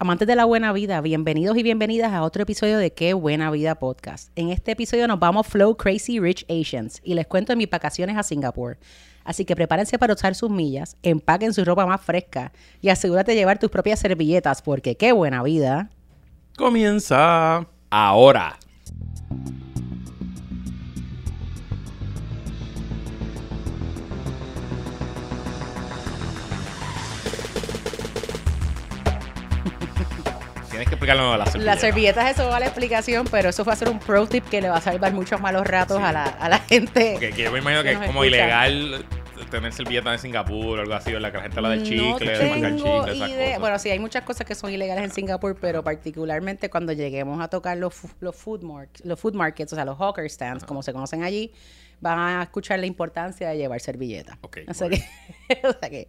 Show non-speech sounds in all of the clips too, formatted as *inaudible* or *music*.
Amantes de la buena vida, bienvenidos y bienvenidas a otro episodio de Qué Buena Vida Podcast. En este episodio nos vamos Flow Crazy Rich Asians y les cuento de mis vacaciones a Singapur. Así que prepárense para usar sus millas, empaquen su ropa más fresca y asegúrate de llevar tus propias servilletas porque qué buena vida. Comienza. Ahora. Tienes que explicarlo a la servilleta. Las servilletas, eso va a la explicación, pero eso fue a ser un pro tip que le va a salvar muchos malos ratos a, la, a la gente. Porque que yo me imagino que que es como escucha. ilegal tener servilletas en Singapur o algo así. Que la gente habla del chicle, de marcar chicle, esas cosas. Bueno, sí, hay muchas cosas que son ilegales en Singapur, pero particularmente cuando lleguemos a tocar los, los, food, mark- los food markets, o sea, los hawker stands, como se conocen allí, van a escuchar la importancia de llevar servilletas. Ok, O sea que- *laughs* o sea que-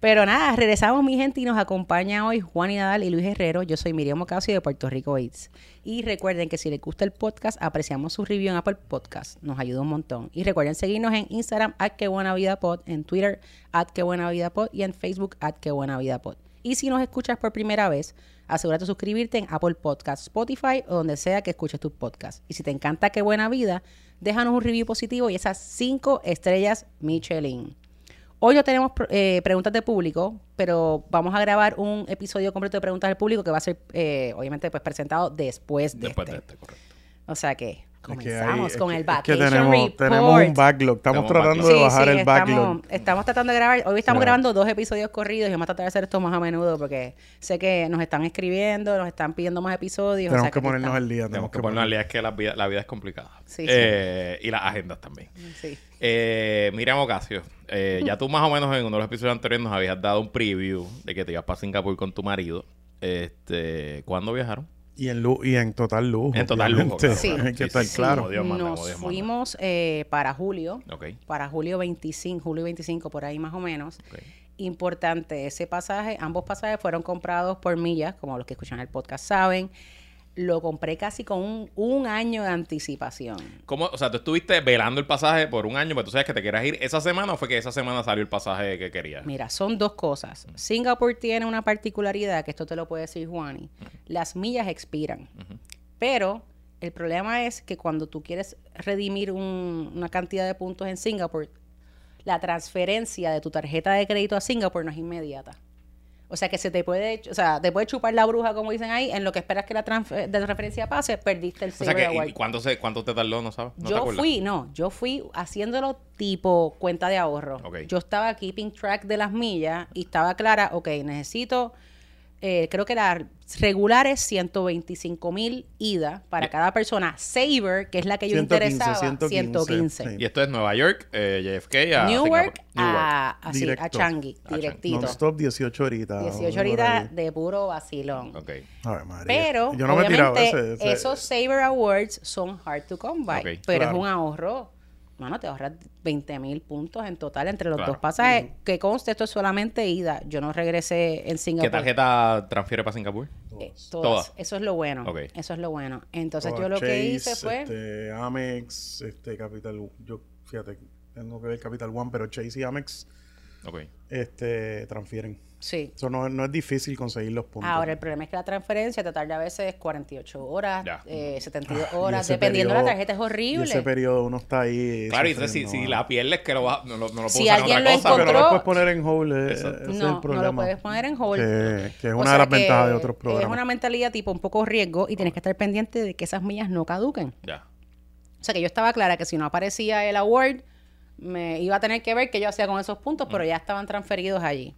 pero nada, regresamos mi gente y nos acompaña hoy Juan y Nadal y Luis Herrero. Yo soy Miriam Ocasio de Puerto Rico Eats. Y recuerden que si les gusta el podcast, apreciamos su review en Apple Podcast. Nos ayuda un montón. Y recuerden seguirnos en Instagram, at que buena vida pod, en Twitter, at que buena vida pod, y en Facebook, at que buena vida pod. Y si nos escuchas por primera vez, asegúrate de suscribirte en Apple Podcast, Spotify o donde sea que escuches tus podcasts. Y si te encanta Qué Buena Vida, déjanos un review positivo y esas cinco estrellas Michelin. Hoy no tenemos eh, preguntas de público, pero vamos a grabar un episodio completo de preguntas del público que va a ser, eh, obviamente, pues presentado después de Después este. de este, correcto. O sea que comenzamos hay- con el que vacation tenemos, report. tenemos un backlog. Estamos tratando backlog. de bajar el estamos, backlog. estamos tratando de grabar. Hoy estamos grabando dos episodios corridos y vamos a tratar de hacer esto más a menudo porque sé que nos están escribiendo, nos están pidiendo más episodios. o Tenemos sea que ponernos al día. Tenemos que ponernos al día, es que la vida, la vida es complicada. Sí. Eh, Y las agendas también. Sí. Eh, Miriam Ocasio, eh, ya tú más o menos en uno de los episodios anteriores nos habías dado un preview de que te ibas para Singapur con tu marido. Este, ¿Cuándo viajaron? Y en, lu- y en total lujo. En total lujo, claro, Sí. claro. Hay que Sí, estar sí, claro. Nos fuimos eh, para julio, para julio 25, julio 25, por ahí más o menos. Importante, ese pasaje, ambos pasajes fueron comprados por millas, como los que escuchan el podcast saben. Lo compré casi con un, un año de anticipación. ¿Cómo, o sea, tú estuviste velando el pasaje por un año, pero tú sabes que te quieras ir esa semana o fue que esa semana salió el pasaje que querías? Mira, son dos cosas. Singapur tiene una particularidad, que esto te lo puede decir Juani. Las millas expiran. Pero el problema es que cuando tú quieres redimir un- una cantidad de puntos en Singapur, la transferencia de tu tarjeta de crédito a Singapur no es inmediata. O sea que se te puede, o sea, te puede chupar la bruja, como dicen ahí, en lo que esperas que la de transferencia pase, perdiste el O sea, que, ¿y Award. cuánto, se, cuánto te tardó? ¿No sabes? ¿No te yo fui, no, yo fui haciéndolo tipo cuenta de ahorro. Ok. Yo estaba keeping track de las millas y estaba clara, ok, necesito, eh, creo que las regulares 125 mil ida para Ya. cada persona. Saver, que es la que yo 115, interesaba, 115, 115. sí. Y esto es Nueva York, eh, JFK, a Newark, a, así, a A Changi. directito. Non-stop 18 horitas. 18 por horitas de puro vacilón. Ok. María. Pero, Yo no me he tirado obviamente, ese. ese- esos Saver Awards son hard to come by. Ok, pero claro. es un ahorro. Mano, te ahorras 20 mil puntos en total entre los Claro. dos pasajes. Que conste, esto es solamente ida. Yo no regresé en ¿Qué Singapur. tarjeta transfiere para Singapur? Eh, todas. Todas. Eso es lo bueno. Ok. Eso es lo bueno. Entonces, Todas yo lo que hice fue. Este, Amex, este, Capital. Yo, fíjate, tengo que ver Capital One, pero Chase y Amex Ok. este, transfieren. Sí. Eso no, no es difícil conseguir los puntos. Ahora, el problema es que la transferencia te tarda a veces 48 horas, eh, 72 Ah, y horas. ese Dependiendo de la periodo- tarjeta, es Y horrible. ese periodo uno está ahí. Claro, y entonces si, si la pierdes, que lo vas, no, lo- no lo puedo Si usar en alguien otra lo cosa. Pero encontró- no lo puedes poner en hold. eh, Exacto. ese es no, el no problema. lo puedes poner en hold. Que, que es O una sea de las ventajas de otros Es programas. una mentalidad tipo un poco riesgo y tienes que estar pendiente de que esas millas no caduquen. Ya. O sea que yo estaba clara que si no aparecía el award, me iba a tener que ver qué yo hacía con esos puntos, pero ya estaban transferidos allí.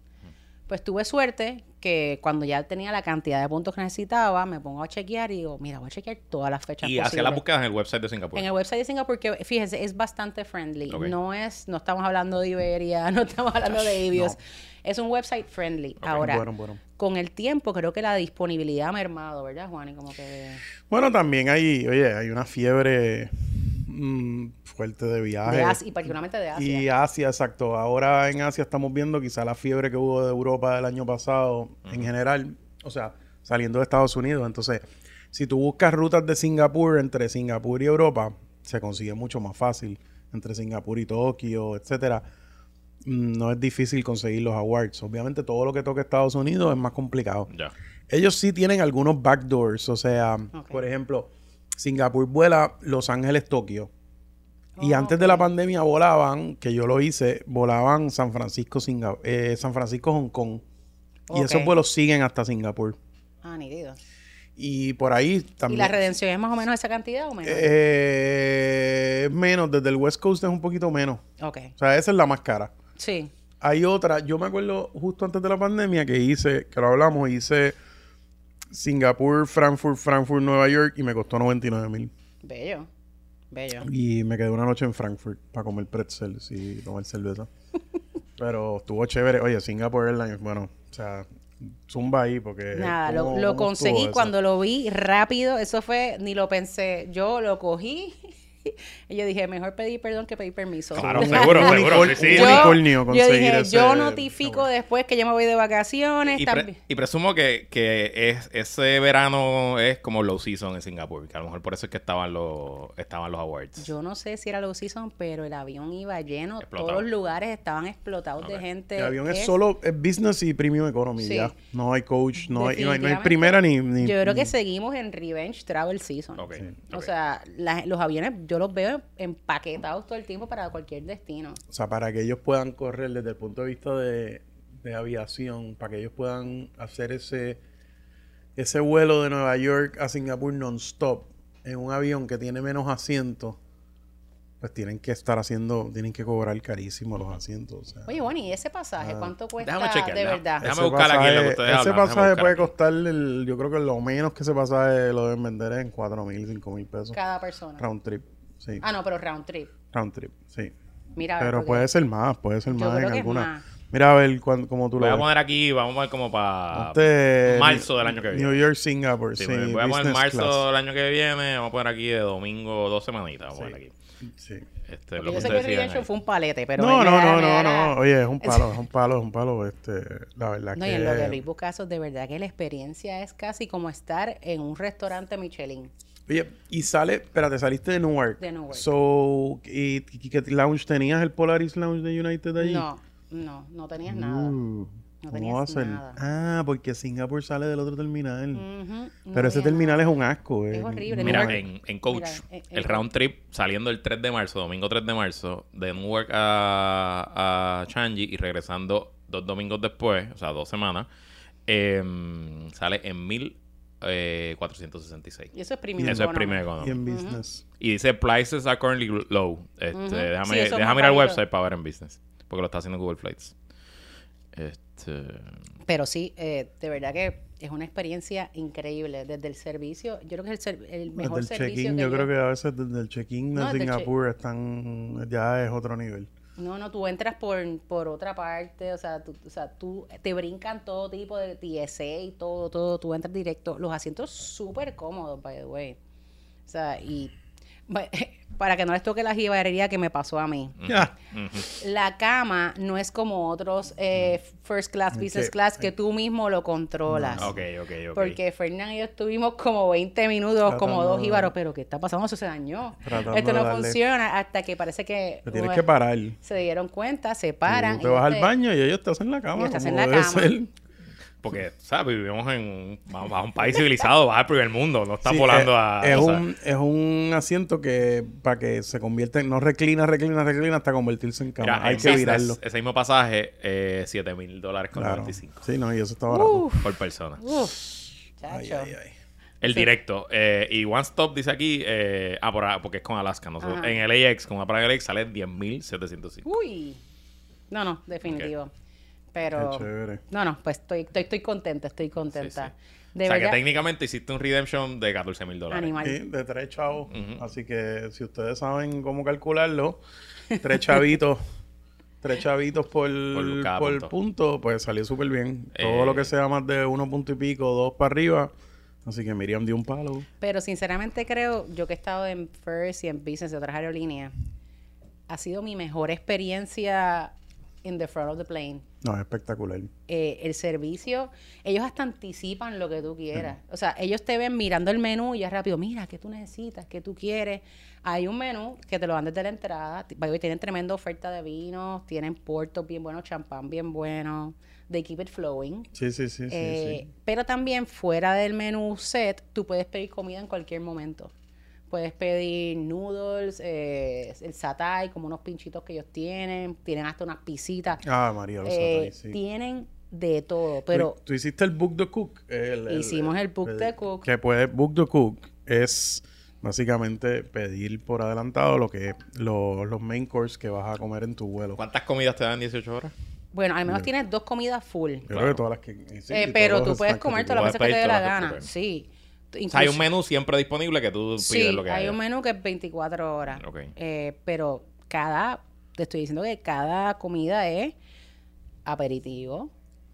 Pues tuve suerte que cuando ya tenía la cantidad de puntos que necesitaba, me pongo a chequear y digo, mira, voy a chequear todas las fechas Y hacía las búsquedas en el website de Singapur. En el website de Singapur, que fíjense, es bastante friendly. No es, no estamos hablando de Iberia, *laughs* no estamos hablando de Ibios. Es un website friendly. Ahora, Bueno, bueno. con el tiempo, creo que la disponibilidad ha mermado, ¿verdad, Juan? Y como que Bueno, también hay, oye, hay una fiebre mm, fuerte de viaje. de Asia, y particularmente de Asia. Y Asia, exacto. Ahora en Asia estamos viendo quizá la fiebre que hubo de Europa el año pasado en general, o sea, saliendo de Estados Unidos. Entonces, si tú buscas rutas de Singapur entre Singapur y Europa, se consigue mucho más fácil entre Singapur y Tokio, etcétera. Mm, No es difícil conseguir los awards. Obviamente todo lo que toca Estados Unidos es más complicado. Ellos sí tienen algunos backdoors. O sea, por ejemplo, Singapur vuela Los Ángeles, Tokio. Y Oh, antes de la pandemia volaban, que yo lo hice, volaban San Francisco, eh, San Francisco, Hong Kong. Y esos vuelos siguen hasta Singapur. Ah, nítido. Y por ahí ¿Y también. la redención es más o menos esa cantidad o menos? Eh, menos, desde el West Coast es un poquito menos. ok. O sea, esa es la más cara. Sí. Hay otra, yo me acuerdo justo antes de la pandemia que hice, que lo hablamos, hice Singapur, Frankfurt, Frankfurt, Nueva York y me costó 99 mil. Bello. Bello. Y me quedé una noche en Frankfurt para comer pretzels y tomar cerveza. *laughs* Pero estuvo chévere. Oye, Singapore Airlines, bueno, o sea, zumba ahí porque... Nada, lo, ¿cómo- lo cómo conseguí cuando lo vi rápido. Eso fue, ni lo pensé. Yo lo cogí y yo dije, mejor pedir perdón que pedir permiso. Claro, seguro, unicor- *laughs* seguro, sí, sí. Yo, unicornio yo conseguir dije, ese- yo notifico después que yo me voy de vacaciones. Y, pre- y presumo que, que es, ese verano es como low season en Singapur, que a lo mejor por eso es que estaban los, estaban los awards. Yo no sé si era low season, pero el avión iba lleno. Explotado. Todos los lugares estaban explotados de Ok. gente. El avión es Es- solo es business y premium economy Sí. ya. No hay coach, no hay, no hay, no hay primera ni, ni- Yo creo que seguimos en Revenge Travel Season. Ok, O sea, la- los aviones yo los veo empaquetados todo el tiempo para cualquier destino. O sea, para que ellos puedan correr desde el punto de vista de, de aviación, para que ellos puedan hacer ese, ese vuelo de Nueva York a Singapur non-stop en un avión que tiene menos asientos, pues tienen que estar haciendo, tienen que cobrar carísimo los asientos. o sea. Oye, Bonnie, ¿y ese pasaje Ah. cuánto cuesta Déjame chequear, de déjame- verdad? déjame Ese buscar aquí lo que pasaje- ustedes Ese hablan, pasaje puede aquí. costar, el- yo creo que lo menos que ese pasaje lo deben vender es en 4 mil, 5 mil pesos. Cada persona. Round trip, sí. Ah, no, pero round trip. Round trip, sí. Mira, a ver, Pero puede ser más, puede ser Yo más creo en que es alguna. más. Mira a ver cuán- cómo tú Voy lo a ves. poner aquí, vamos a ver como para marzo del año que viene. New York, Singapore, sí. Sí, voy a poner marzo class. del año que viene, vamos a poner aquí de domingo dos semanitas, vamos a poner aquí. Sí. Este, lo que yo sé que ahí. fue un palete, pero... no, no, no, no, no. Oye, es un palo, es un *laughs* palo, es un palo. Este, la verdad No, que. y en lo de Luis Bucasos, de verdad que la experiencia es casi como estar en un restaurante Michelin. Oye, y sale, espérate, saliste de Newark. De Newark. So, ¿y, y qué lounge tenías? ¿El Polaris Lounge de United allí? No, no, no tenías nada. Uh, No ¿cómo tenías va a ser? nada. Ah, porque Singapur sale del otro terminal. No Pero ese terminal nada. es un asco. Es eh. horrible. Mira, Newark- en, en Coach, Mira, en- en el round trip saliendo el 3 de marzo, domingo 3 de marzo, de Newark a, a Changi y regresando dos domingos después, o sea, dos semanas, em, sale en 1466. Y eso es premium Eso es economy. primer Y en business. Y dice prices are currently low. Este. Déjame, Sí, eso es déjame más ir al website para ver en business. Porque lo está haciendo Google Flights. Este, Pero sí, eh, de verdad que es una experiencia increíble. Desde el servicio, yo creo que es el, ser- el mejor Desde el servicio que yo creo que a veces desde el check-in de No, Singapur están, ya es otro nivel. No, no, tú entras por, por otra parte, o sea, tú, o sea, tú te brincan todo tipo de TSA y todo, todo, tú entras directo. Los asientos súper cómodos, by the way. O sea, y *laughs* para que no les toque la jibarería que me pasó a mí. La cama no es como otros eh, first class, Es business class que tú mismo lo controlas. Ok, ok, ok. Porque Fernán y yo estuvimos como 20 minutos, como dos jíbaros, pero ¿qué está pasando? Eso se dañó. Tratando Esto no funciona hasta que parece que Te tienes uno- que parar. se dieron cuenta, se paran. Tú te y vas al baño y ellos te hacen la cama. Ellos te hacen como la cama. ser. Porque, ¿sabes? Vivimos en un, vamos, a un país civilizado, vas al primer mundo, no estás Sí, volando es, a... es un, es un asiento que para que se convierta en, no reclina, reclina, reclina hasta convertirse en cama. mira, Hay en que business, virarlo. Ese mismo pasaje, eh, 7 mil dólares con Claro. 95 Sí, no, y eso está barato. por persona. Uf, Ay, chacho. ay, ay. El Sí. directo. eh, y One Stop dice aquí, eh, ah, por, porque es con Alaska. ¿no? En LAX, con una para LAX, sale 10.705. Uy. No, no, definitivo. Pero. Qué chévere. No, no, pues estoy, estoy, estoy contenta, estoy contenta. Sí, De o sea, verdad. que técnicamente hiciste un redemption de 14 mil dólares. Animal. Sí, de tres chavos. Así que si ustedes saben cómo calcularlo, tres chavitos, *laughs* tres chavitos por, Por por punto. punto. pues salió súper bien. Todo Eh. lo que sea más de uno punto y pico, dos para arriba. Así que Miriam dio un palo. Pero sinceramente creo, yo que he estado en First y en Business de otras aerolíneas, ha sido mi mejor experiencia in the front of the plane. No, es espectacular. eh, el servicio, ellos hasta anticipan lo que tú quieras. O sea, ellos te ven mirando el menú y ya rápido, mira, ¿qué tú necesitas? ¿Qué tú quieres? Hay un menú que te lo dan desde la entrada. Tienen tremenda oferta de vinos, tienen puertos bien buenos, champán bien bueno. They keep it flowing. Sí, sí, sí, sí, Eh, sí. Pero también fuera del menú set, tú puedes pedir comida en cualquier momento. Puedes pedir noodles, eh, el satay, como unos pinchitos que ellos tienen. Tienen hasta unas pisitas. Ah, María, los Eh, satay, sí. Tienen de todo, pero ¿Tú, tú hiciste el Book the Cook. El- el- Hicimos el Book the Cook. Que puede, Book the Cook es básicamente pedir por adelantado lo que lo- los main course que vas a comer en tu vuelo. ¿Cuántas comidas te dan en 18 horas? bueno, al menos tienes dos comidas full. Yo creo que todas las que... sí, Eh, pero tú puedes comer todas las veces que te dé la gana. tú Sí. O sea, hay un menú siempre disponible que tú pides Sí, lo que hay haya. un menú que es 24 horas. Ok. Eh, pero cada, te estoy diciendo que cada comida es aperitivo,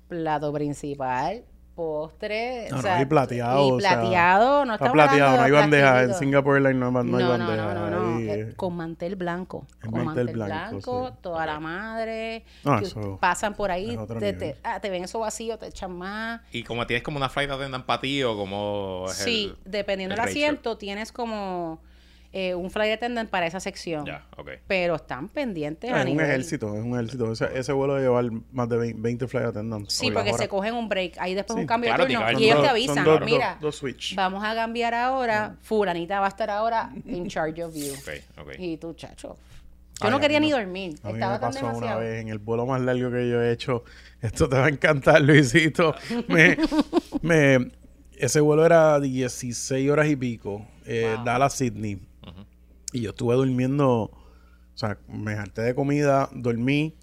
plato principal, postre, No, o no, y plateado, y o sea, plateado, no Está plateado, no hay de bandeja. En. Singapore Airlines no, hay- no hay no, no, bandeja. no, no, no, ahí, eh, con mantel blanco. El Con mantel mantel blanco, blanco, sí. toda la madre. No, que eso pasan por ahí, es otro te, nivel. te- ah, te ven eso vacío, te echan más. Y como tienes como una flight attendant para ti o como es Sí, el- dependiendo el del asiento, tienes como eh, un flight attendant para esa sección. Ya, ok. Pero están pendientes Ah, a es un ejército, es un ejército. Ese, ese vuelo de llevar más de 20, 20 flight attendants. Sí, porque se cogen un break. Ahí después Sí. un cambio Claro, de turno. Y ellos dos- te son avisan, dos- mira, dos- dos switch. vamos a cambiar ahora. Fulanita va a estar ahora in *laughs* charge of you. Ok, ok. Y tú, chacho. Yo Ay, no a quería mí ni dormir. A mí Estaba me tan pasó una demasiado. vez en el vuelo más largo que yo he hecho. Esto te va a encantar, Luisito. Me, me- ese vuelo era 16 horas y pico. Eh, Wow. Dallas, Sydney. Y yo estuve durmiendo. O sea, me harté de comida, dormí.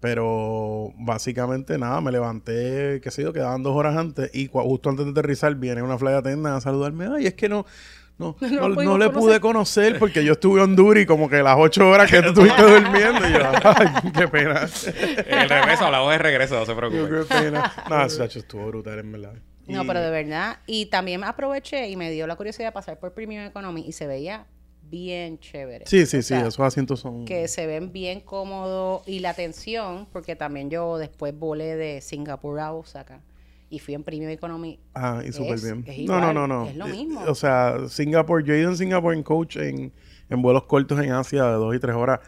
Pero básicamente nada, me levanté, qué sé yo, quedaban dos horas antes. Y justo antes de aterrizar, viene una flight attendant a saludarme. Ay, es que no. No, *laughs* No no, le conocer. pude conocer porque yo estuve en Honduras y como que las ocho horas que tú estuviste durmiendo. Y yo, ay, qué pena. *laughs* El regreso, hablamos de regreso, no se preocupe. qué pena. No, chacho, estuvo brutal, en verdad. No, Y- pero de verdad. Y también aproveché y me dio la curiosidad de pasar por Premium Economy y se veía bien chévere. Sí, sí, O sí, sea, esos asientos son... que se ven bien cómodos y la atención, porque también yo después volé de Singapur a Osaka y fui en Premium Economy. Ah, y súper bien. es no, no, no, no. es lo Eh, mismo. O sea, Singapur, yo he ido en Singapur en coach en, en vuelos cortos en Asia de dos y tres horas.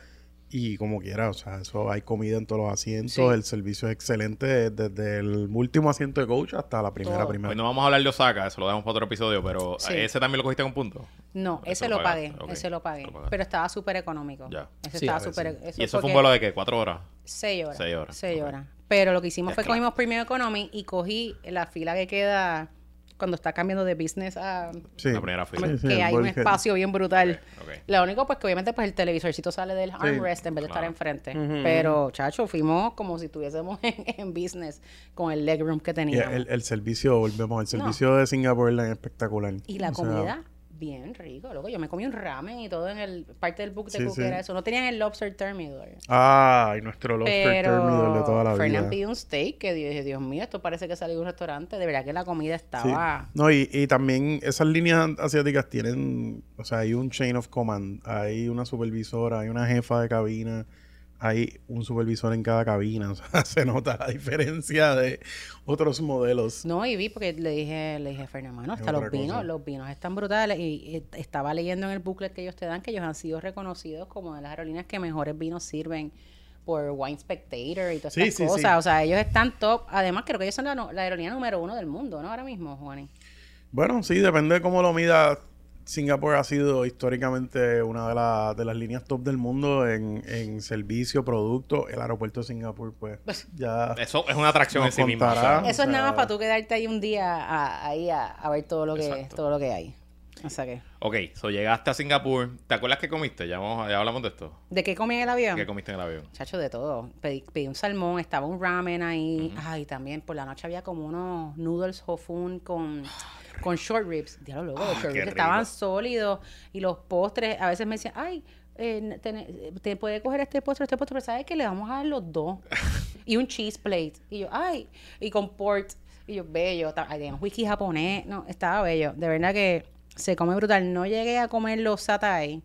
Y como quiera, o sea, eso hay comida en todos los asientos, Sí. el servicio es excelente desde el último asiento de coach hasta la primera, Todo. primera. Hoy no vamos a hablar de Osaka, eso lo dejamos para otro episodio, pero Sí. ese también lo cogiste con punto. No, Ese ese lo lo pagué, ese lo pagué, pero estaba súper económico. Ya. Ese Sí, estaba súper y eso fue un vuelo de qué, cuatro horas. Seis horas. Seis horas, Seis horas. Pero lo que hicimos Ya, fue claro. cogimos Premium Economy y cogí la fila que queda cuando está cambiando de business a... Sí. La primera fila. Sí, sí, que hay un espacio bien brutal. Lo único, pues, que obviamente, pues, el televisorcito sale del armrest en vez de estar enfrente. Pero, chacho, fuimos como si estuviésemos *laughs* en, en business con el legroom que Y teníamos. el, el servicio, volvemos, el No. servicio de Singapur es espectacular. Y la O sea, comida, bien rico, loco. Yo me comí un ramen y todo en el parte del book de Sí, cook sí. era eso. No tenían el lobster terminal. Ay, nuestro Lobster Terminal de toda la Pero Fernán vida. pidió un steak que dije, Dios mío, esto parece que salió de un restaurante. De verdad que la comida Sí. estaba... No, y, y también esas líneas asiáticas tienen, o sea, hay un chain of command, hay una supervisora, hay una jefa de cabina, hay un supervisor en cada cabina, *laughs* o sea, se nota la diferencia de otros modelos. No, y vi porque le dije, le dije Es hasta los vinos, cosa. los vinos están brutales. Y, y estaba leyendo en el booklet que ellos te dan que ellos han sido reconocidos como de las aerolíneas que mejores vinos sirven por Wine Spectator y todas Sí, estas sí, cosas. sí. O sea, ellos están top. Además, creo que ellos son la aerolínea número uno del mundo, ¿no? Ahora mismo, Juani. Bueno, sí, depende de cómo lo mida. Singapur ha sido históricamente una de, la- de las líneas top del mundo en, en servicio, producto. El aeropuerto de Singapur, pues, ya... Eso es una atracción en sí misma. o contará. sea, Eso es nada más para tú quedarte ahí un día a- ahí a, a ver todo lo que Exacto. todo lo que hay. O sea que, ok, so llegaste a Singapur. ¿Te acuerdas qué comiste? Ya, vamos, ya hablamos de esto. ¿de qué comí en el avión? ¿Qué comiste en el avión? Chacho, de todo. Pedí, pedí un salmón, estaba un ramen ahí. Ay, también por la noche había como unos noodles hofun con, con short ribs. Diablo, los Ah, short qué ribs estaban sólidos. Y los postres, a veces me decían, ay, eh, te, te puede coger este postre, este postre, pero ¿sabes que Le vamos a dar los dos. *laughs* y un cheese plate. Y yo, ay, y con port. Y yo, bello. Ay, whisky japonés. No, estaba bello. De verdad que se come brutal. No llegué a comer los satay.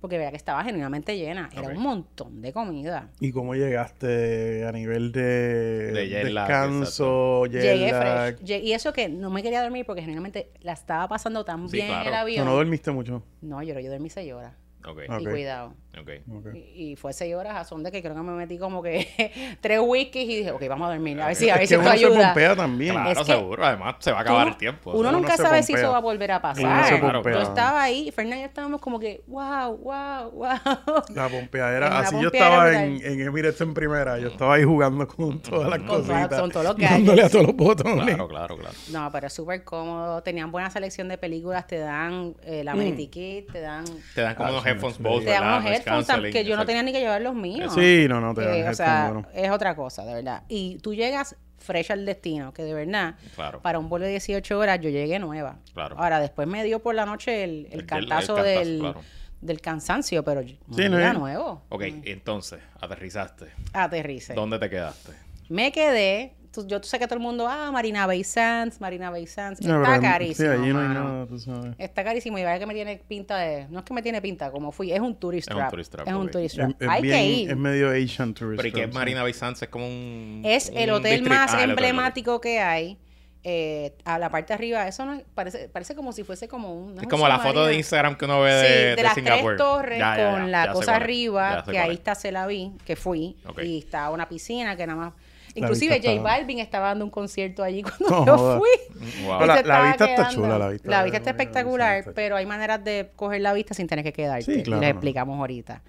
Porque veía que estaba genuinamente llena. Era un montón de comida. ¿Y cómo llegaste a nivel de, De jet lag, descanso, jet Llegué fresh. Y eso que no me quería dormir porque genuinamente la estaba pasando tan Sí, bien en el avión. no dormiste mucho. No, yo, yo dormí seis horas. Ok. Ok. Y cuidado. Ok. Ok. Y, y fue seis horas a son de que creo que me metí como que *laughs* tres whiskies y dije, ok, vamos a dormir. A ver si, a ver Es si que esto uno se ayuda. pompea también. Claro, Es que seguro. Además, se va a acabar no- el tiempo. Uno Uno nunca sabe si eso va a volver a Uno pasar. se Claro, pompea. Yo estaba ahí y Fernanda y yo estábamos como que, wow, wow, wow. La pompeadera, La así yo estaba en, en Emirates en primera, yo estaba ahí jugando con todas las Con todas- cositas. con todos los dándole a todos los botones. Claro, claro, claro. No, pero es súper cómodo. Tenían buena selección de películas. Te dan eh, la Amenity Kit, te dan, Te dan como Ah, headphones sí. Bose, te dan unos headphones que yo no tenía ni que llevar los míos. Sí, no, no, te dan Eh, o headphones sea, buenos. es otra cosa, de verdad. Y tú llegas fresh al destino, que de verdad, Claro. para un vuelo de 18 horas, yo llegué nueva. Claro. Ahora, después me dio por la noche el, el cantazo, el cantazo, del, claro. del cansancio, pero yo- Sí, ¿no nuevo. Ok, entonces, aterrizaste. Aterrice. ¿Dónde te quedaste? Me quedé. Tú- yo sé que todo el mundo, ah, Marina Bay Sands, Marina Bay Sands. No, Está pero, carísimo. Sí, allí no hay mano. nada, tú sabes. Está carísimo y vaya que me tiene pinta de. No es que me tiene pinta, como fui, es un tourist Es un trap. tourist trap, Es un tourist trap. es Hay bien, que ir. es medio Asian tourist. Pero ¿y qué es trap, sí. Marina Bay Sands? Es como un... Es el hotel district- más Ah, hotel, emblemático que hay. eh, a la parte de arriba, eso no es- parece, parece como si fuese como un. no Es como la foto de. Instagram que uno ve de, Sí, de, de las Singapur. tres torres Ya, con ya, la ya cosa arriba, que ahí es. está se la vi, que fui, y estaba una piscina que nada más... Inclusive J Balvin estaba dando un concierto allí *laughs* cuando No yo fui. Wow. La vista está chula, la vista La vista está espectacular, pero hay maneras de coger la vista sin tener que quedarte. Sí, claro, les no. explicamos ahorita.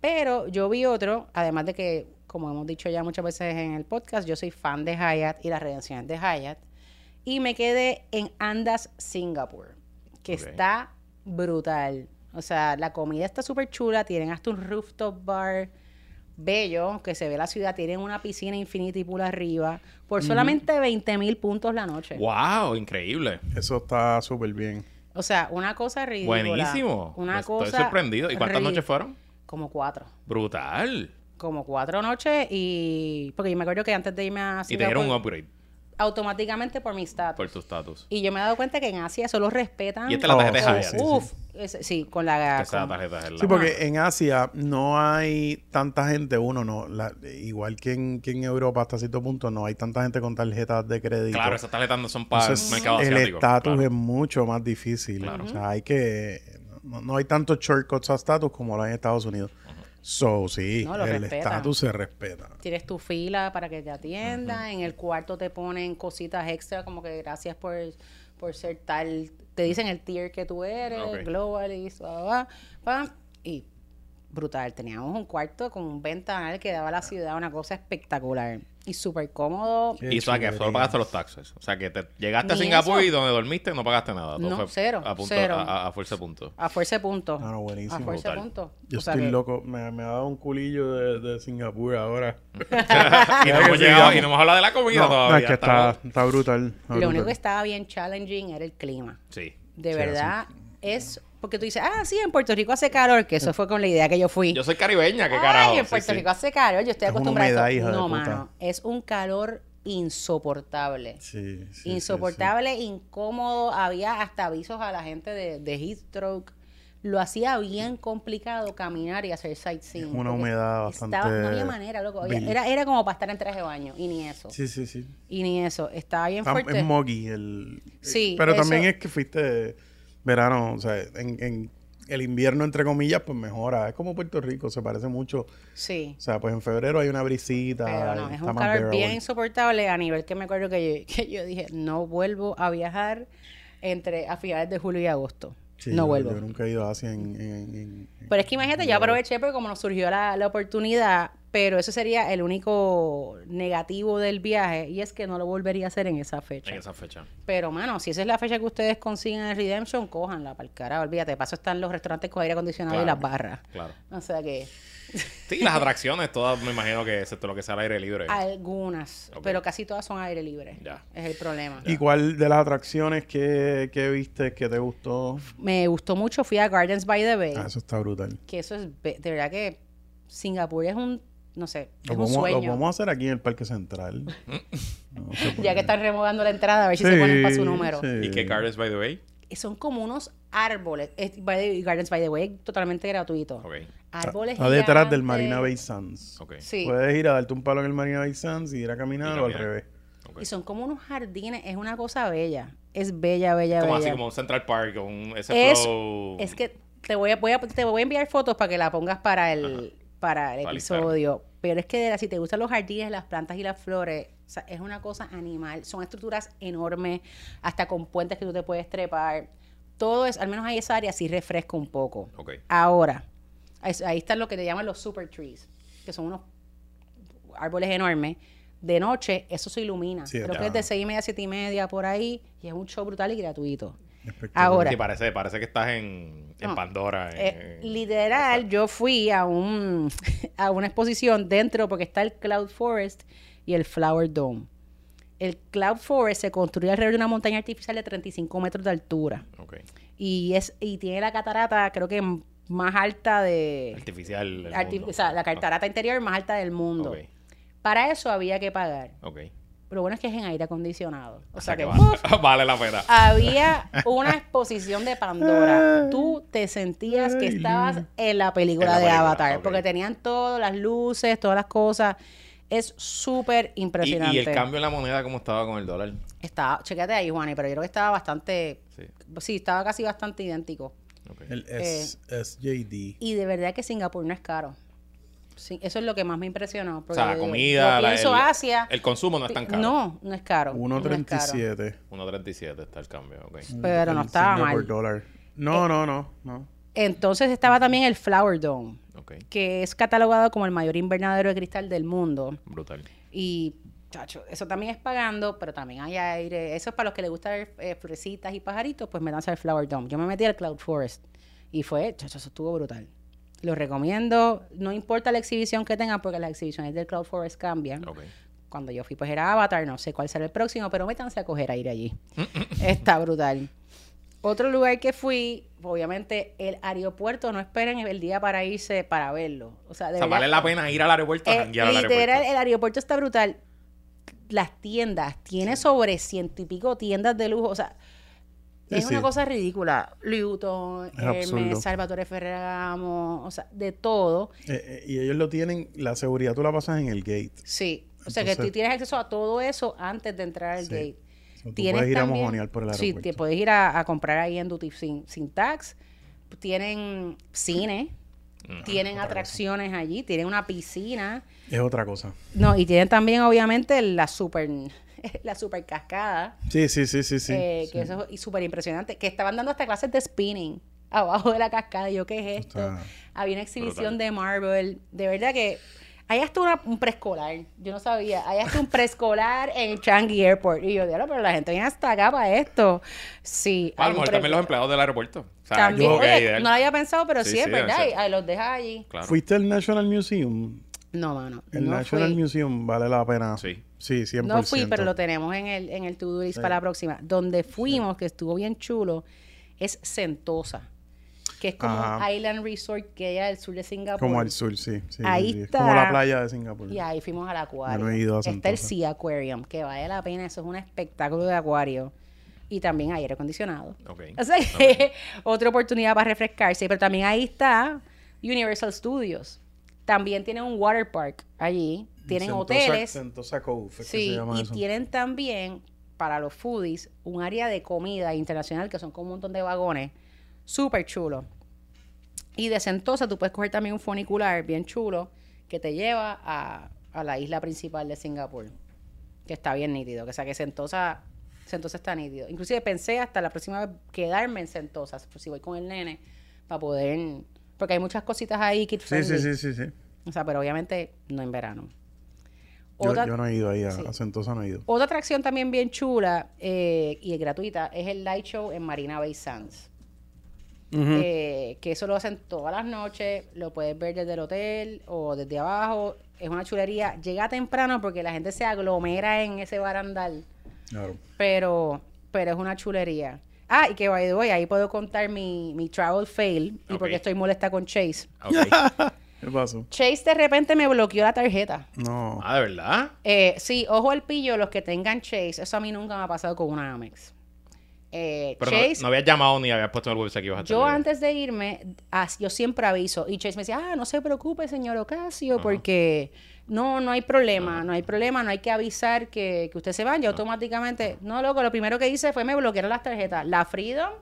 Pero yo vi otro, además de que, como hemos dicho ya muchas veces en el podcast, yo soy fan de Hyatt y las redenciones de Hyatt. Y me quedé en Andas, Singapur, que está brutal. O sea, la comida está súper chula, tienen hasta un rooftop bar bello, que se ve la ciudad, tienen una piscina infinity pool arriba, por solamente 20 mil puntos la noche. Wow, increíble. Eso está súper bien. O sea, una cosa ridícula. Buenísimo. Una Me cosa. Estoy sorprendido. ¿Y cuántas noches fueron? Como cuatro. Brutal. Como cuatro noches y. Porque yo me acuerdo que antes de irme a Y te dieron un Singapur, upgrade automáticamente por mi estatus. por tu estatus. Y yo me he dado cuenta que en Asia solo respetan. Y esta es la Oh, tarjeta de sí, Hyatt. sí, sí, con la. Con- tarjeta es la... Sí, porque en Asia no hay tanta gente, uno no, la- igual que en, que en Europa hasta cierto punto, no hay tanta gente con tarjetas de crédito. Claro, esas tarjetas no son para el Entonces, mercado el asiático. estatus claro. es mucho más difícil. Claro. O sea, hay que... No, no hay tantos shortcuts a estatus como lo hay en Estados Unidos. So, sí, No, el estatus se respeta. Tienes tu fila para que te atiendan. En el cuarto te ponen cositas extra, como que gracias por, por ser tal. Te dicen el tier que tú eres, Ok. globalist, bla, bla, bla, pam, y brutal. Teníamos un cuarto con un ventanal que daba a la ciudad una cosa espectacular. Y súper cómodo. Qué Y o sea, que solo pagaste los taxes. O sea, que te llegaste a Singapur eso. y donde dormiste no pagaste nada. Todo No, fue cero, A, punto, cero. a, a- fuerza de puntos. A fuerza de puntos. Ah, no, buenísimo. A fuerza de puntos. Yo O sea estoy que- loco. Me, me ha dado un culillo de, de Singapur ahora. *laughs* y, no hemos llegado, y no hemos hablado de la comida No, todavía. no, es que está, está brutal. está Lo único que estaba bien challenging era el clima. Sí. De Sí, verdad, es porque tú dices, ah, sí, en Puerto Rico hace calor, que eso fue con la idea que yo fui. Yo soy caribeña, qué Ay, carajo. en Sí, Puerto sí. Rico hace calor, yo estoy Es una acostumbrada humedad, a eso. No, mano, es un calor insoportable. Sí, insoportable, incómodo. Había hasta avisos a la gente de, de heat stroke. Lo hacía bien complicado caminar y hacer sightseeing. Una humedad estaba- bastante no había manera, loco. Era, era como para estar en traje de baño, y ni eso. Sí, sí, sí. Y ni eso. Estaba bien Está- fuerte. es moggy el... Sí, Pero eso- también es que fuiste verano, o sea, en, en el invierno, entre comillas, pues mejora. Es como Puerto Rico, se parece mucho. Sí. O sea, pues en febrero hay una brisita. Pero no, es está un calor bien insoportable a nivel que me acuerdo que yo, *laughs* que yo dije, no vuelvo a viajar entre a finales de julio y agosto. Sí, no yo- vuelvo. Yo nunca he ido a Asia en... en- en- en- Pero es que imagínate, yo aproveché porque como nos surgió la, la oportunidad, pero eso sería el único negativo del viaje y es que no lo volvería a hacer en esa fecha. En esa fecha. Pero, mano, si esa es la fecha que ustedes consiguen el Redemption, cójanla para el carajo. Olvídate, de paso están los restaurantes con aire acondicionado y las barras. Claro. O sea que Sí, las atracciones, todas me imagino que excepto lo que sea al aire libre. algunas, pero casi todas son aire libre. Ya. Es el problema. ¿Y cuál de las atracciones que, que viste que te gustó? Me gustó mucho, fui a Gardens by the Bay, Ah, eso está brutal. que eso es, de verdad que Singapur es un, no sé, es Lo un vamos, lo sueño. vamos a hacer aquí en el Parque Central. *laughs* No sé Ya que están removando la entrada, a ver si se ponen para su número. sí. ¿Y qué Gardens by the Way? Y Son como unos árboles. Es- by the- Gardens by the Way, totalmente gratuito. Ok. Árboles Está detrás del. Marina Bay Sands. Ok. Sí. Puedes ir a darte un palo en el Marina Bay Sands y ir a caminar Y o al revés. ok. Y son como unos jardines. Es una cosa bella. Es bella, bella, Como bella. así como un Central Park, con ese Es- flow. Es que te voy a, voy a- te voy a enviar fotos para que la pongas para el, para el episodio. Pero es que de verdad, si te gustan los jardines, las plantas y las flores, o sea, es una cosa animal. Son estructuras enormes, hasta con puentes que tú te puedes trepar. Todo es, al menos ahí esa área sí refresca un poco. Ok. Ahora, es- ahí están lo que le llaman los super trees, que son unos árboles enormes. De noche, eso se ilumina. Sí, Creo ya. que es de seis y media, siete y media por ahí. Y es un show brutal y gratuito. Ahora, Sí, parece, parece que estás en, en No. Pandora. en- eh, en- literal, yo fui a un *laughs* a una exposición dentro porque está el Cloud Forest y el Flower Dome. El Cloud Forest se construye alrededor de una montaña artificial de 35 metros de altura Ok. y es y tiene la catarata, creo que más alta de Artificial. arti- mundo. o sea, la catarata interior más alta del mundo. Para eso había que pagar. Ok. Pero bueno es que es en aire acondicionado. O, sea, que, *laughs* vale la pena. había una exposición de Pandora. Tú te sentías que estabas en la película En la de película, Avatar, porque tenían todas las luces, todas las cosas. Es súper impresionante. y el cambio en la moneda, ¿cómo estaba con el dólar? Estaba, chequete ahí, Juani, pero yo creo que estaba bastante, Sí. sí, estaba casi bastante idéntico. El Eh, SJD. Y de verdad que Singapur no es caro. Sí, eso es lo que más me impresionó. O porque sea, la comida, la- pienso el, Asia. el consumo no es tan caro. No, no es caro. no es caro. 1.37. 1.37 está el cambio, ok. Pero no El estaba mal. dollar. Eh, No, no, no, no. Entonces estaba también el Flower Dome. Que es catalogado como el mayor invernadero de cristal del mundo. Brutal. Y, chacho, eso también es pagando, pero también hay aire. Eso es para los que les gustan ver, eh, florecitas y pajaritos, pues métanse al Flower Dome. Yo me metí al Cloud Forest y fue, chacho, eso estuvo brutal. Lo recomiendo, no importa la exhibición que tengan, porque las exhibiciones del Cloud Forest cambian. Cuando yo fui, pues era Avatar, no sé cuál será el próximo, pero métanse a coger aire allí. Está brutal. Otro lugar que fui, obviamente, el aeropuerto, no esperen el día para irse para verlo. O sea, de O sea, verdad, vale la pena ir al aeropuerto a eh, janguear al literal, aeropuerto. el aeropuerto está brutal. Las tiendas, tiene sobre ciento y pico tiendas de lujo. O sea, es sí. una cosa ridícula. Absurdo. Hermes, Salvatore Ferragamo, o sea, de todo. Eh, eh, y ellos lo tienen, la seguridad tú la pasas en el gate. Sí. O sea, que tú tienes acceso a todo eso antes de entrar al Sí. gate. O sea, tú Tienes puedes ir a también- mojonear por el Sí, aeropuerto. te puedes ir a, a comprar ahí en Duty sin, sin tax. Tienen cine, tienen cosa. atracciones allí, tienen una piscina. Es otra cosa. No, y tienen también, obviamente, la super, *laughs* la super cascada, Sí, sí, sí, sí, sí. eh, sí. que eso es súper impresionante, que estaban dando hasta clases de spinning *laughs* abajo de la cascada. Y yo, ¿qué es esto? Está- Había una exhibición brutal. de Marvel. De verdad que hay hasta una- un preescolar. Yo no sabía. Hay hasta un preescolar en Changi Airport. Y yo, diablo, pero la gente viene hasta acá para esto. Sí. A lo mejor también los empleados del aeropuerto. O sea, También, yo oye, no lo había pensado, pero sí, Sí, es sí, verdad. y los dejas allí. Claro. ¿Fuiste al National Museum? No, mano. El no National fui. Museum vale la pena. Sí. Sí, 100%. No fui, pero lo tenemos en el, en el to-do list Sí. para la próxima. Donde fuimos, que estuvo bien chulo, es Sentosa. Que es como Ajá. un island resort que hay al sur de Singapur. Como al sur, sí. sí, Ahí está. Como la playa de Singapur. Y ahí fuimos al acuario. No he ido a Está el. Sea Aquarium, que vale la pena. Eso es un espectáculo de acuario. Y también hay aire acondicionado. Ok. *laughs* O sea que otra oportunidad para refrescarse. Pero también ahí está Universal Studios. También tienen un water park allí. Tienen Sentosa- hoteles. Sentosa Cove, es que se Sí, llama y eso. tienen también para los foodies un área de comida internacional que son como un montón de vagones. Súper chulo. Y de Sentosa tú puedes coger también un funicular bien chulo que te lleva a, a la isla principal de Singapur. Que está bien nítido. Que o sea que Sentosa, Sentosa está nítido. Inclusive pensé hasta la próxima vez quedarme en Sentosa, si voy con el nene, para poder... Porque hay muchas cositas ahí, kid Sí, friendly. sí, sí, sí, sí. O sea, pero obviamente no en verano. Yo, Otra- yo no he ido ahí, a, Sí. a Sentosa no he ido. otra atracción también bien chula eh, y es gratuita es el Light Show en Marina Bay Sands. Eh, que eso lo hacen todas las noches, lo puedes ver desde el hotel o desde abajo. Es una chulería. Llega temprano porque la gente se aglomera en ese barandal, Claro. pero, pero es una chulería. Ah, y que by the way, ahí puedo contar mi, mi travel fail y Ok. porque estoy molesta con Chase. *laughs* ¿Qué pasó? Chase de repente me bloqueó la tarjeta. No. Ah, ¿de verdad? Eh, sí, ojo al pillo, los que tengan Chase, eso a mí nunca me ha pasado con una Amex. Eh, Pero no- Chase, no, habías llamado ni habías puesto en el website que ibas a yo tener. antes de irme, yo siempre aviso. Y Chase me decía, ah, no se preocupe, señor Ocasio, porque no, no hay problema, no hay problema, no hay que avisar que, que usted se vaya automáticamente. No, loco, lo primero que hice fue me bloquearon las tarjetas. La Freedom,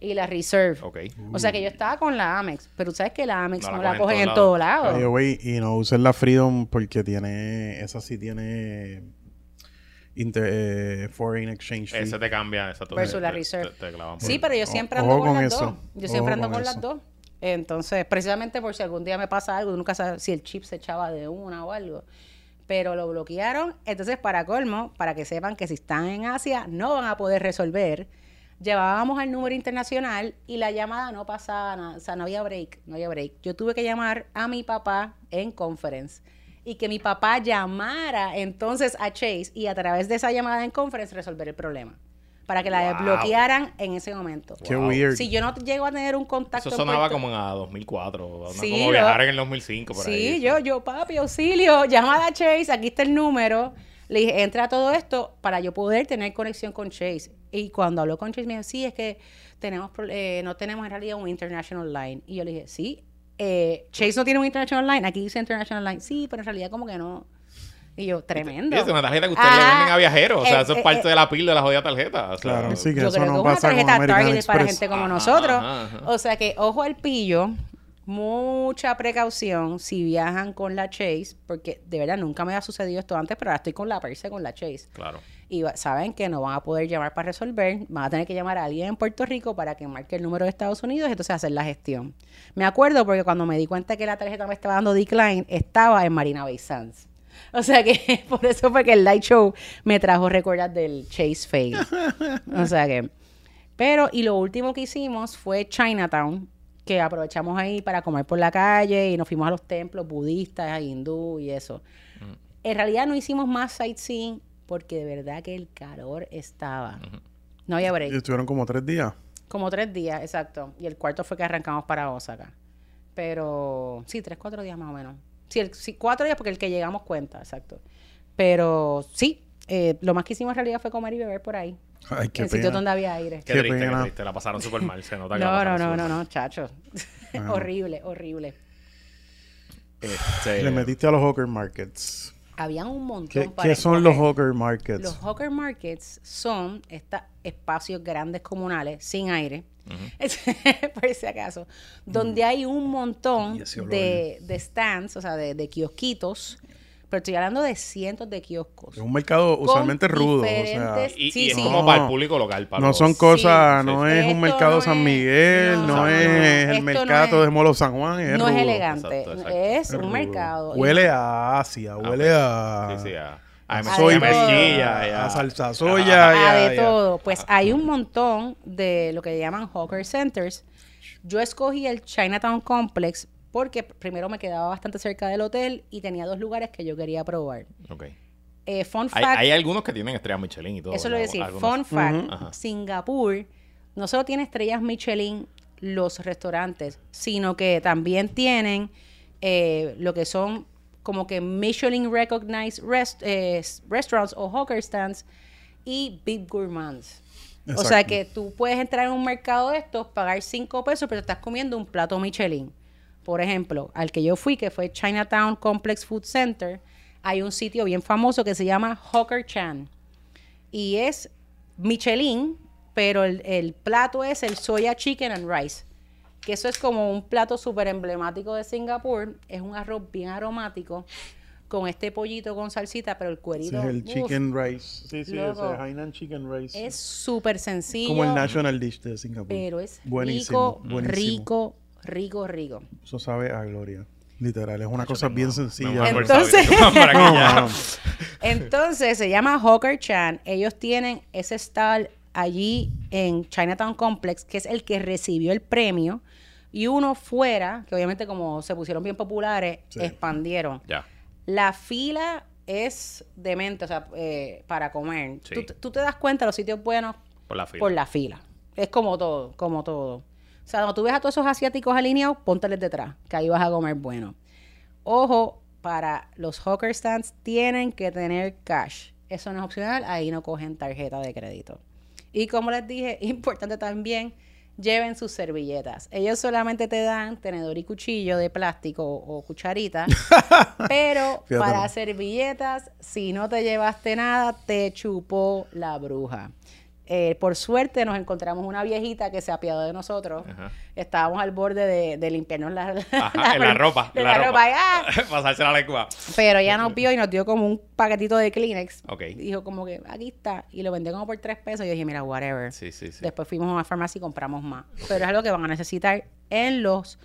y la Reserve. Ok. O sea que yo estaba con la Amex, pero sabes que la Amex No no, la la cogen cogen en todos lados. Oye, güey, y no usen la Freedom porque tiene, esa sí tiene inter- eh, foreign exchange fee. Ese te cambia. Exacto. Versus la Reserve. te- te clavan Sí, pero yo siempre ojo ando con, con las eso. dos. Yo Ojo siempre ando con las dos. Entonces, precisamente por si algún día me pasa algo, nunca sabes si el chip se echaba de una o algo. Pero lo bloquearon. Entonces, para colmo, para que sepan que si están en Asia, no van a poder resolver. Llevábamos al número internacional y la llamada no pasaba nada. O sea, no había break, no había break. Yo tuve que llamar a mi papá en conference y que mi papá llamara entonces a Chase y a través de esa llamada en conference resolver el problema. Para que la Wow. desbloquearan en ese momento. Qué Wow. weird. Si yo no llego a tener un contacto. Eso en sonaba Puerto- como en a 2004. ¿no? Sí, como viajar en el 2005 por sí, ahí. yo, yo, papi, auxilio, *laughs* llama a Chase, aquí está el número. Le dije, entra a todo esto para yo poder tener conexión con Chase. Y cuando habló con Chase, me dijo, sí, es que tenemos eh, no tenemos en realidad un international line. Y yo le dije, sí, eh, Chase no tiene un international line, aquí dice international line. Sí, pero en realidad como que no. Y yo, tremendo. Es una tarjeta que ustedes le Ah, venden a viajeros. O sea, eh, eso es eh, parte eh, de la pila de la jodida tarjeta. O sea, Claro, sí que yo eso creo que no es una pasa tarjeta American Target para gente como Ajá, nosotros. ajá, ajá. O sea que, ojo al pillo, mucha precaución si viajan con la Chase, porque de verdad nunca me ha sucedido esto antes, pero ahora estoy con la Perse, con la Chase. Claro. Y va- saben que no van a poder llamar para resolver, van a tener que llamar a alguien en Puerto Rico para que marque el número de Estados Unidos y entonces hacer la gestión. Me acuerdo porque cuando me di cuenta que la tarjeta me estaba dando decline, estaba en Marina Bay Sands. O sea que *laughs* por eso fue que el light show me trajo recuerdas del Chase Fail. *laughs* O sea que. Pero, y lo último que hicimos fue Chinatown, que aprovechamos ahí para comer por la calle y nos fuimos a los templos budistas, hindú y eso. En realidad no hicimos más sightseeing porque de verdad que el calor estaba. No había break. Y estuvieron como tres días. Como tres días, exacto. Y el cuarto fue que arrancamos para Osaka. Pero sí, tres, cuatro días más o menos. Sí, el- sí, cuatro días porque el que llegamos cuenta, exacto. Pero sí, eh, lo más que hicimos en realidad fue comer y beber por ahí. Ay, qué en sitios donde había aire. Qué, Qué triste, qué pena. triste. La pasaron súper mal. Se nota que la No, no, no, no, no, chacho. Ajá. *laughs* horrible, horrible. Este, Le metiste a los hawker markets. Habían un montón ¿Qué, para qué son los hawker markets? Los hawker markets son estos espacios grandes comunales sin aire, *laughs* por si acaso, donde hay un montón de stands, o sea, de, de kiosquitos, pero estoy hablando de cientos de kioscos. Es un mercado usualmente rudo. O sea, y, y Sí, es sí. como No. para el público local. Para no los- son cosas, sí, no sí. es un mercado no San Miguel, no, no, no, es no. el mercado es- de Molo San Juan, es no rudo. es elegante, Exacto, exacto. es Es un mercado. Huele a Asia, huele a, Sí, sí, a, a, a a soya, mezquilla, y a salsa a- soya, Ah, ya, de ya. todo. Pues hay un montón de lo que llaman hawker centers. Yo escogí el Chinatown Complex porque primero me quedaba bastante cerca del hotel y tenía dos lugares que yo quería probar. Ok. Eh, fun Hay, fact, hay algunos que tienen estrellas Michelin y todo. eso lo voy a decir. Algunos- Fun fact, Ajá. Singapur no solo tiene estrellas Michelin los restaurantes, sino que también tienen eh, lo que son como que Michelin recognized rest- eh, restaurants o hawker stands y big gourmands. O Exacto. sea que tú puedes entrar en un mercado de estos, pagar 5 pesos, pero te estás comiendo un plato Michelin. Por ejemplo, al que yo fui, que fue Chinatown Complex Food Center, hay un sitio bien famoso que se llama Hawker Chan. Y es Michelin, pero el, el plato es el soya chicken and rice. Que eso es como un plato súper emblemático de Singapur. Es un arroz bien aromático con este pollito con salsita, pero el cuerito. es el uf, chicken rice. Sí, sí, Loco. ese es Hainan chicken rice. es súper sencillo. como el national dish de Singapur. Pero es buenísimo, rico, buenísimo. rico, rico, rico. Eso sabe a gloria. Literal, es una cosa bien sencilla. *laughs* Entonces- se llama Hawker Chan. Ellos tienen ese stall allí en Chinatown Complex, que es el que recibió el premio. Y uno fuera, que obviamente como se pusieron bien populares, Sí. expandieron. Ya. La fila es demente, o sea, eh, para comer. Sí. Tú, tú te das cuenta los sitios buenos Por la fila. por la fila. Es como todo, como todo. O sea, cuando tú ves a todos esos asiáticos alineados, pónteles detrás, que ahí vas a comer bueno. Ojo, para los hawker stands tienen que tener cash. Eso no es opcional, ahí no cogen tarjeta de crédito. Y como les dije, *laughs* importante también, lleven sus servilletas. Ellos solamente te dan tenedor y cuchillo de plástico o, o cucharita, *laughs* pero Fíjate. para servilletas, si no te llevaste nada, te chupó la bruja. Eh, por suerte nos encontramos una viejita que se apiadó de nosotros. Ajá. Estábamos al borde de, de limpiarnos la, Ajá, en la ropa. la, la ropa. ¡ah! *laughs* Pasarse la lengua. Pero ella nos vio y nos dio como un paquetito de Kleenex. Ok. Y dijo como que, aquí está. Y lo vendió como por tres pesos. Y yo dije, mira, whatever. Sí, sí, sí. Después fuimos a una farmacia y compramos más. Pero es algo que van a necesitar en los,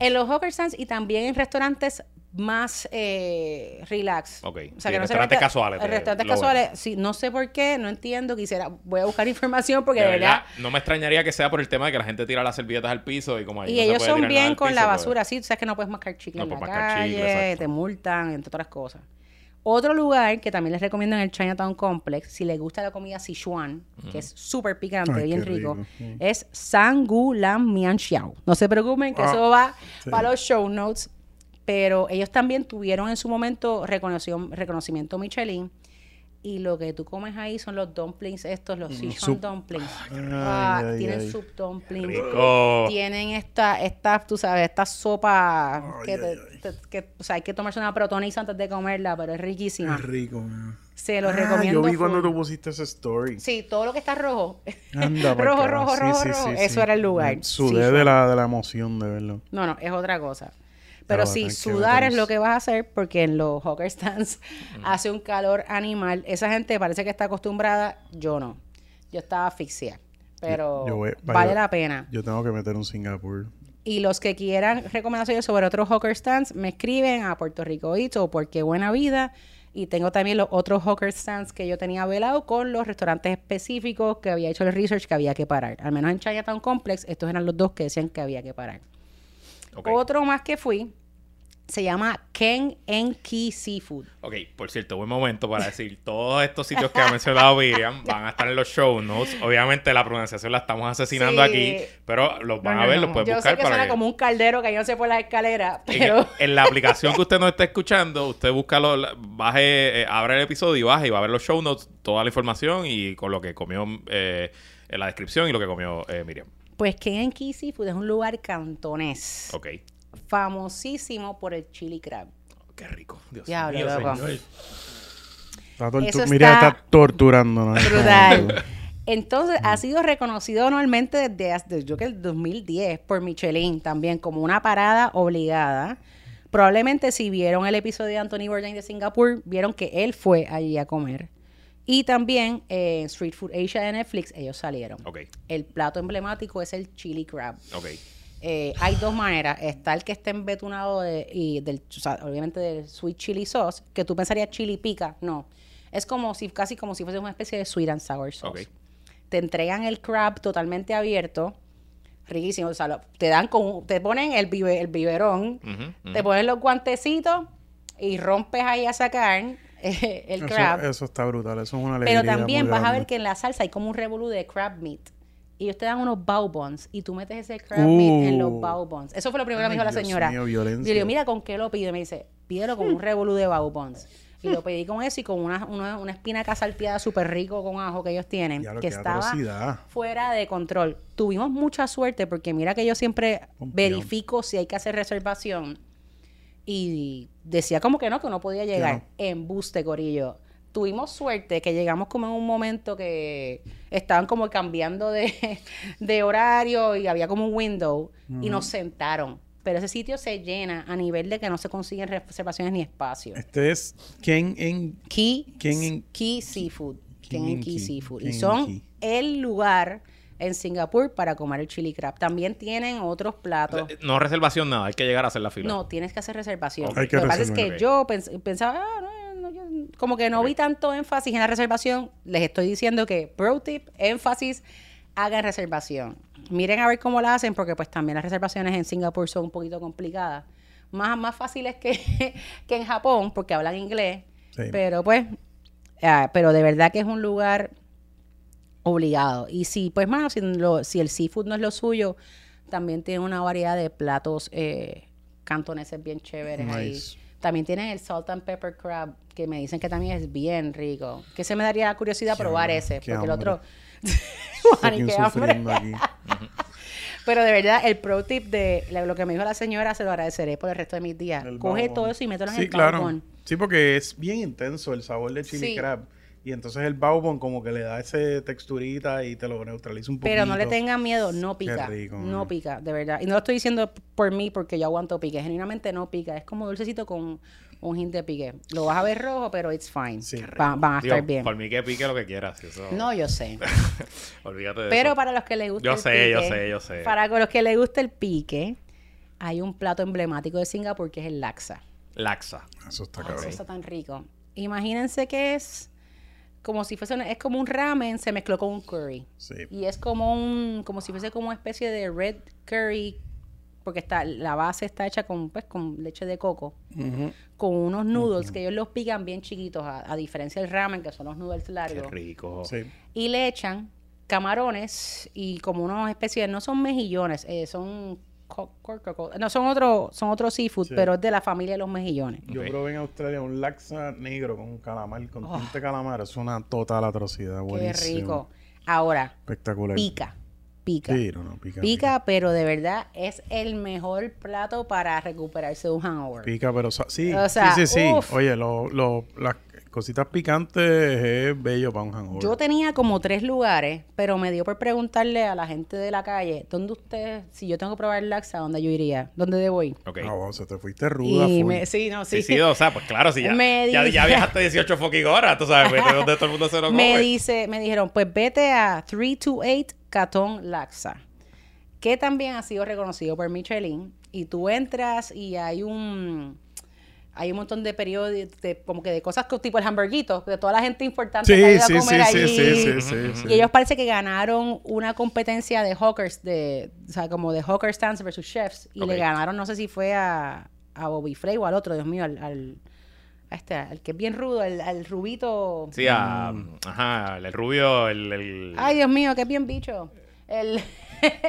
en los hawker stands y también en restaurantes más eh, relax. Ok. O Sí, sea, que no restaurantes casuales Restaurantes casuales. Sí, no sé por qué, no entiendo. Quisiera, voy a buscar *laughs* información porque De de, verdad, verdad. no me extrañaría que sea por el tema de que la gente tira las servilletas al piso y como ahí Y no se ellos puede son tirar bien con piso, la pues- basura, sí. Tú sabes que no puedes mascar chicle No en la puedes mascar chicle, calle, te multan, entre otras cosas. Otro lugar que también les recomiendo en el Chinatown Complex, si les gusta la comida Sichuan, que es súper picante, Ay, bien rico, es Sangu Lam Mian Xiao. No se preocupen que Ah, eso va sí. para los show notes, pero ellos también tuvieron en su momento reconocimiento Michelin. Y lo que tú comes ahí son los dumplings estos, los Sichuan sup. dumplings. Ay, Ah, ay, tienen ay. soup dumplings Rico. tienen esta, esta, tú sabes, esta sopa que, te- que, o sea, hay que tomarse una protoniza antes de comerla, pero es riquísima. Es rico, man. Se los Ah, recomiendo. Yo vi cuando tú pusiste esa story. Sí, todo lo que está rojo. Anda *laughs* rojo, rojo, Sí, rojo, sí, rojo. sí, Eso era el lugar. Sudé de la, de la emoción de verlo. No, no, es otra cosa. Pero Pero sí, sudar es lo que vas a hacer porque en los hawker stands *laughs* hace un calor animal. Esa gente parece que está acostumbrada, yo no. Yo estaba asfixiada. Pero Yo voy- vale la pena. Yo tengo que meter un Singapur. Y los que quieran recomendaciones sobre otros hawker stands, me escriben a Puerto Rico Eats o Porque Buena Vida. Y tengo también los otros hawker stands que yo tenía velado con los restaurantes específicos que había hecho el research que había que parar. Al menos en Chinatown Complex, estos eran los dos que decían que había que parar. Otro más que fui se llama Ken Enki Seafood. Ok, por cierto, buen momento para decir, todos estos sitios que ha mencionado Miriam *laughs* van a estar en los show notes. Obviamente la pronunciación la estamos asesinando Sí. aquí, pero los van No, a ver, no. los puedes Yo buscar sé que para suena que- como un caldero cayéndose por la escalera, pero... *laughs* en la *laughs* aplicación que usted no esté escuchando, usted busca, lo- la- baje, eh, abre el episodio y baje y va a ver los show notes, toda la información y con lo que comió eh, en la descripción y lo que comió eh, Miriam. Pues Ken Enki Seafood es un lugar cantonés. Ok. famosísimo por el chili crab. Qué rico. Dios Diablo, mío, loco. señor. Está tortu- Eso Mira, está está torturándonos. Brutal. Entonces, ha sido reconocido anualmente desde, desde yo que el 2010 por Michelin también como una parada obligada. Probablemente si vieron el episodio de Anthony Bourdain de Singapur, vieron que él fue allí a comer. Y también eh, en Street Food Asia de Netflix, ellos salieron. El plato emblemático es el chili crab. Eh, hay dos maneras. Está el que está embetunado de, y del, o sea, obviamente del sweet chili sauce, que tú pensarías chili pica. No. Es como si, casi como si fuese una especie de sweet and sour sauce. Te entregan el crab totalmente abierto. Riquísimo. O sea, lo- te dan con, te ponen el, bibe- el biberón, te ponen los guantecitos y rompes ahí a sacar eh, *laughs* el crab. eso está brutal. Eso es una alegría Pero también vas a ver que en la salsa hay como un revolú de crab meat. Y ellos te dan unos bao buns y tú metes ese crab Uh. meat en los bao buns. Eso fue lo primero que me dijo la señora. mío, Yo violencia. le digo, mira, ¿con qué lo pido? Y me dice, pídelo con un revolú de bao buns. Y lo pedí con eso y con una, una, una espinaca salteada súper rico con ajo que ellos tienen. Que estaba atrocidad. fuera de control. Tuvimos mucha suerte porque mira que yo siempre verifico si hay que hacer reservación. Y decía como que no, que no podía llegar. Embuste, Corillo. Tuvimos suerte que llegamos como en un momento que estaban como cambiando de, *laughs* de horario y había como un window y nos sentaron. Pero ese sitio se llena a nivel de que no se consiguen reservaciones ni espacio. Este es Ken en... Key, Ken en- Key Seafood. Ken Ken en Key Key. Seafood. Ken Y en son el lugar en Singapur para comer el chili crab. También tienen otros platos. No reservación nada, hay que llegar a hacer la fila. No, tienes que hacer reservación. Que Lo que pasa es que yo pens- pensaba, ah, no, no, yo- como que no vi tanto énfasis en la reservación. Les estoy diciendo que, pro tip, énfasis, hagan reservación. Miren a ver cómo la hacen, porque pues también las reservaciones en Singapur son un poquito complicadas. Más, más fáciles que, *laughs* que en Japón, porque hablan inglés. Sí. Pero pues, ah, pero de verdad que es un lugar obligado. Y si, pues, mano, si, lo- si el seafood no es lo suyo, también tiene una variedad de platos eh, cantoneses bien chéveres ahí. También tienen el salt and pepper crab, que me dicen que también es bien rico. Que se me daría curiosidad probar ese, porque el otro... Fucking *laughs* qué aquí. *laughs* Pero de verdad, el pro tip de lo que me dijo la señora, se lo agradeceré por el resto de mis días. El Coge todo eso y mételo en Sí, el claro. Sí, porque es bien intenso el sabor del chili Sí. crab. Y entonces el baubon como que le da ese texturita y te lo neutraliza un poquito. Pero no le tengan miedo, no pica. rico, no man. pica, de verdad. Y no lo estoy diciendo por mí porque yo aguanto pique. Genuinamente no pica. Es como dulcecito con un hint de pique. Lo vas a ver rojo, pero it's fine. Sí. Va- van a Digo, estar bien. Por mí que pique lo que quieras. Eso, No, yo sé. *laughs* Olvídate de Pero eso. para los que les gusta Yo el sé, pique, yo sé, yo sé. Para los que les gusta el pique, hay un plato emblemático de Singapur que es el laksa. Laxa. Eso está Eso cabrón. está tan rico. Imagínense que es como si fuese una- es como un ramen se mezcló con un curry. Sí. Y es como un como si fuese como una especie de red curry porque está la base está hecha con pues con leche de coco con unos noodles que ellos los pican bien chiquitos a, a diferencia del ramen que son los noodles Qué largos rico. Sí. y le echan camarones y como unos especies no son mejillones eh, son no son otro son otro seafood Sí. pero es de la familia de los mejillones Yo Ok. probé en Australia un laxa negro con un calamar, con Oh. tinte calamar. Es una total atrocidad. qué Buenísimo. rico ahora Espectacular. pica pica Sí, no, no, pica. Pica, pero de verdad es el mejor plato para recuperarse de un hangover. Pica, pero sí, O sea, sí, sí, sí. Oye, lo, lo- las cositas picantes es bello para un hangover. Yo tenía como tres lugares, pero me dio por preguntarle a la gente de la calle, ¿dónde usted, si yo tengo que probar laxa, dónde yo iría? ¿Dónde debo ir? Ok. Ah, se te fuiste ruda. Y me, sí, no, Sí, sí. sí, o sea, pues claro, si ya, Me ya, dice- ya viajaste 18 fucking horas, tú sabes, pues, donde todo el mundo se lo me come. dice, me dijeron, pues vete a 328 Catón Laxa, que también ha sido reconocido por Michelin, y tú entras y hay un hay un montón de periódicos, de, como que de cosas co- tipo el hamburguito, de toda la gente importante que ha Sí, ido a sí, sí, comer sí, allí. sí, sí, sí, sí. Y ellos parece que ganaron una competencia de hawkers, de, o sea, como de hawker stands versus chefs. Y le ganaron, no sé si fue a, a Bobby Flay o al otro, Dios mío, al, al, a este, al que es bien rudo, al, al rubito. Sí, a, ajá, el rubio, el, el, Ay, Dios mío, que es bien bicho. El...